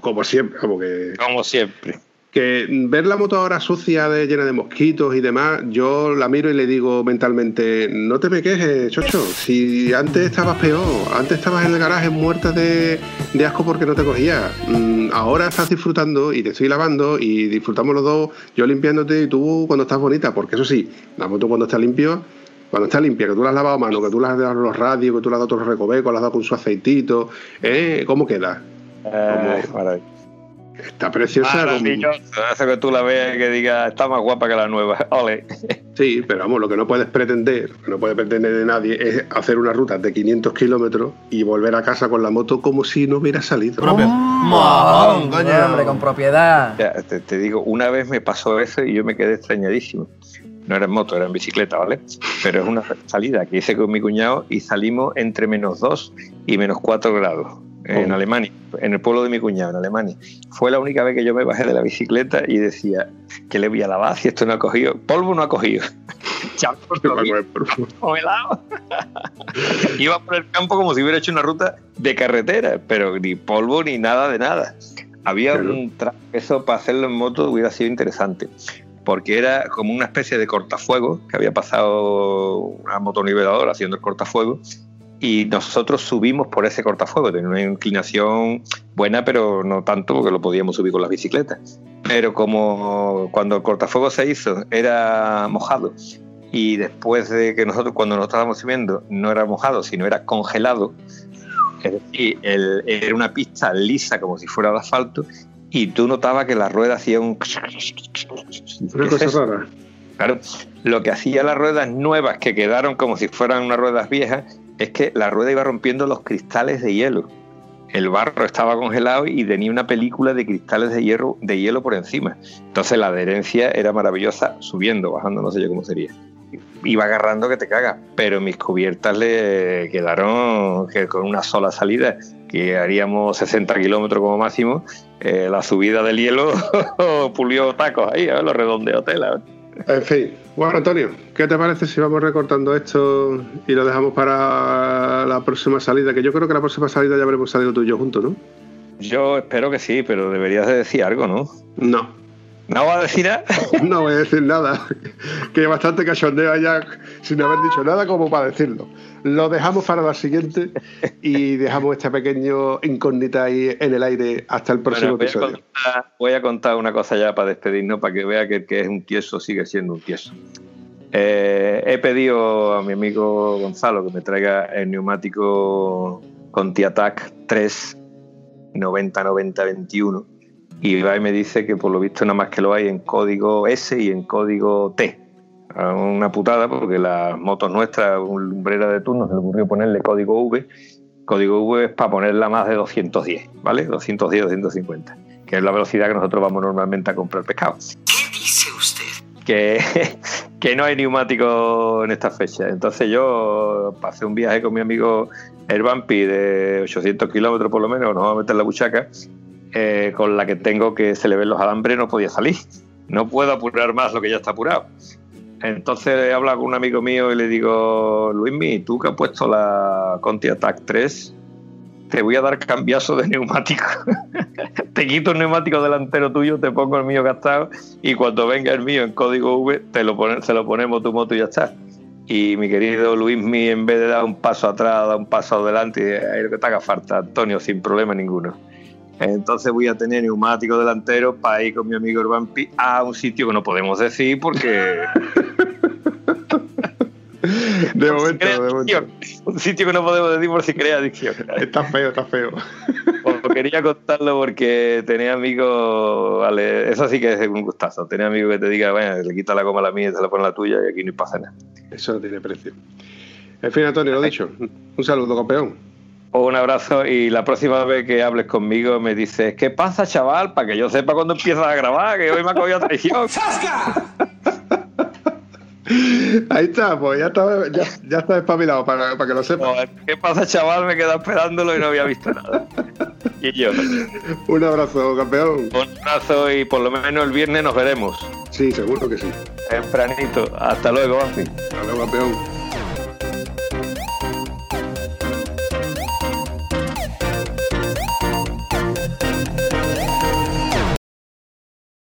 como siempre, como que Como siempre. Que ver la moto ahora sucia, de, llena de mosquitos y demás, yo la miro y le digo mentalmente, no te me quejes, chocho, si antes estabas peor, antes estabas en el garaje muerta de, de asco porque no te cogía, Mm, ahora estás disfrutando y te estoy lavando y disfrutamos los dos, yo limpiándote y tú cuando estás bonita, porque eso sí, la moto cuando está limpio... Cuando está limpia, que tú la has lavado a mano, que tú le has dado los radios, que tú le has dado los recovecos, le has dado con su aceitito, ¿eh? ¿cómo queda? Eh, Está preciosa. Hace que tú la veas y que digas, está más guapa que la nueva. Ole. Sí, pero vamos, lo que no puedes pretender, lo que no puede pretender de nadie es hacer una ruta de 500 kilómetros y volver a casa con la moto como si no hubiera salido. Mojón, coño. Hombre, con propiedad. Ya, te, te digo, una vez me pasó eso y yo me quedé extrañadísimo. No era en moto, era en bicicleta, ¿vale? Pero es una salida que hice con mi cuñado y salimos entre menos 2 y menos 4 grados en Oh. Alemania, en el pueblo de mi cuñado, en Alemania. Fue la única vez que yo me bajé de la bicicleta y decía, que le voy a lavar si esto no ha cogido? Polvo no ha cogido. Helado. Iba por el campo como si hubiera hecho una ruta de carretera, pero ni polvo ni nada de nada. Había Claro. un tra- eso para hacerlo en moto hubiera sido interesante, porque era como una especie de cortafuego que había pasado una motoniveladora haciendo el cortafuego y nosotros subimos por ese cortafuego. Tenía una inclinación buena, pero no tanto porque lo podíamos subir con las bicicletas. Pero como cuando el cortafuego se hizo era mojado y después de que nosotros cuando nos estábamos subiendo no era mojado, sino era congelado, es decir, el- era una pista lisa como si fuera de asfalto y tú notabas que la rueda hacía un... Una ¿Qué es cosa rara. Claro, lo que hacía las ruedas nuevas que quedaron como si fueran unas ruedas viejas es que la rueda iba rompiendo los cristales de hielo. El barro estaba congelado y tenía una película de cristales de de hielo por encima. Entonces la adherencia era maravillosa, subiendo, bajando, no sé yo cómo sería. Iba agarrando que te cagas, pero mis cubiertas le quedaron que con una sola salida, que haríamos 60 kilómetros como máximo, eh, la subida del hielo pulió tacos ahí, a ver, los redondeos tela. En fin, bueno, Antonio, ¿qué te parece si vamos recortando esto y lo dejamos para la próxima salida? Que yo creo que la próxima salida ya habremos salido tú y yo juntos, ¿no? Yo espero que sí, pero deberías de decir algo, ¿no? No, ¿No va a decir nada? no voy a decir nada. Que bastante cachondeo ya sin haber dicho nada como para decirlo. Lo dejamos para la siguiente y dejamos esta pequeño incógnita ahí en el aire hasta el próximo Bueno, voy, a episodio. contar, voy a contar una cosa ya para despedirnos, para que vea que el que es un tieso sigue siendo un tieso. Eh, he pedido a mi amigo Gonzalo que me traiga el neumático Conti Attack 3 90-90-21 y va y me dice que por lo visto nada más que lo hay en código S y en código T. Ah, Una putada porque las motos nuestras, un lumbrera de turno, se le ocurrió ponerle código V. Código V es para ponerla más de 210, ¿vale? 210, 250, que es la velocidad que nosotros vamos normalmente a comprar pescado. ¿Qué dice usted? Que, que no hay neumático en esta fecha. Entonces yo pasé un viaje con mi amigo el Bumpy de 800 kilómetros por lo menos, nos vamos a meter en la buchaca, eh, con la que tengo que se le ven los alambres, no podía salir. No puedo apurar más lo que ya está apurado. Entonces he con un amigo mío y le digo, Luismi, tú que has puesto la Conti Attack 3, te voy a dar cambiazo de neumático. te quito el neumático delantero tuyo, te pongo el mío gastado y cuando venga el mío en código V, te lo pone- se lo ponemos tu moto y ya está. Y mi querido Luismi, en vez de dar un paso atrás, da un paso adelante, ahí lo que te haga falta, Antonio, sin problema ninguno. Entonces voy a tener neumático delantero para ir con mi amigo Urban Pi a un sitio que no podemos decir porque De si momento, crea de momento. Un sitio que no podemos decir por si crea adicción. Está feo, está feo. Quería contarlo porque tenía amigos, vale, eso sí que es un gustazo, tener amigos que te diga, bueno, le quita la goma a la mía y se la pone a la tuya y aquí no pasa nada. Eso no tiene precio. En fin, Antonio, lo dicho. Un saludo, campeón. Un abrazo y la próxima vez que hables conmigo me dices, ¿qué pasa, chaval? Para que yo sepa cuándo empiezas a grabar, que hoy me ha cogido traición. Ahí está, pues ya está, ya, ya está espabilado para, para que lo sepas. ¿Qué pasa, chaval? Me quedé esperándolo y no había visto nada. Y yo. Un abrazo, campeón. Un abrazo y por lo menos el viernes nos veremos. Sí, seguro que sí. Tempranito. Hasta luego, Hasta luego, campeón.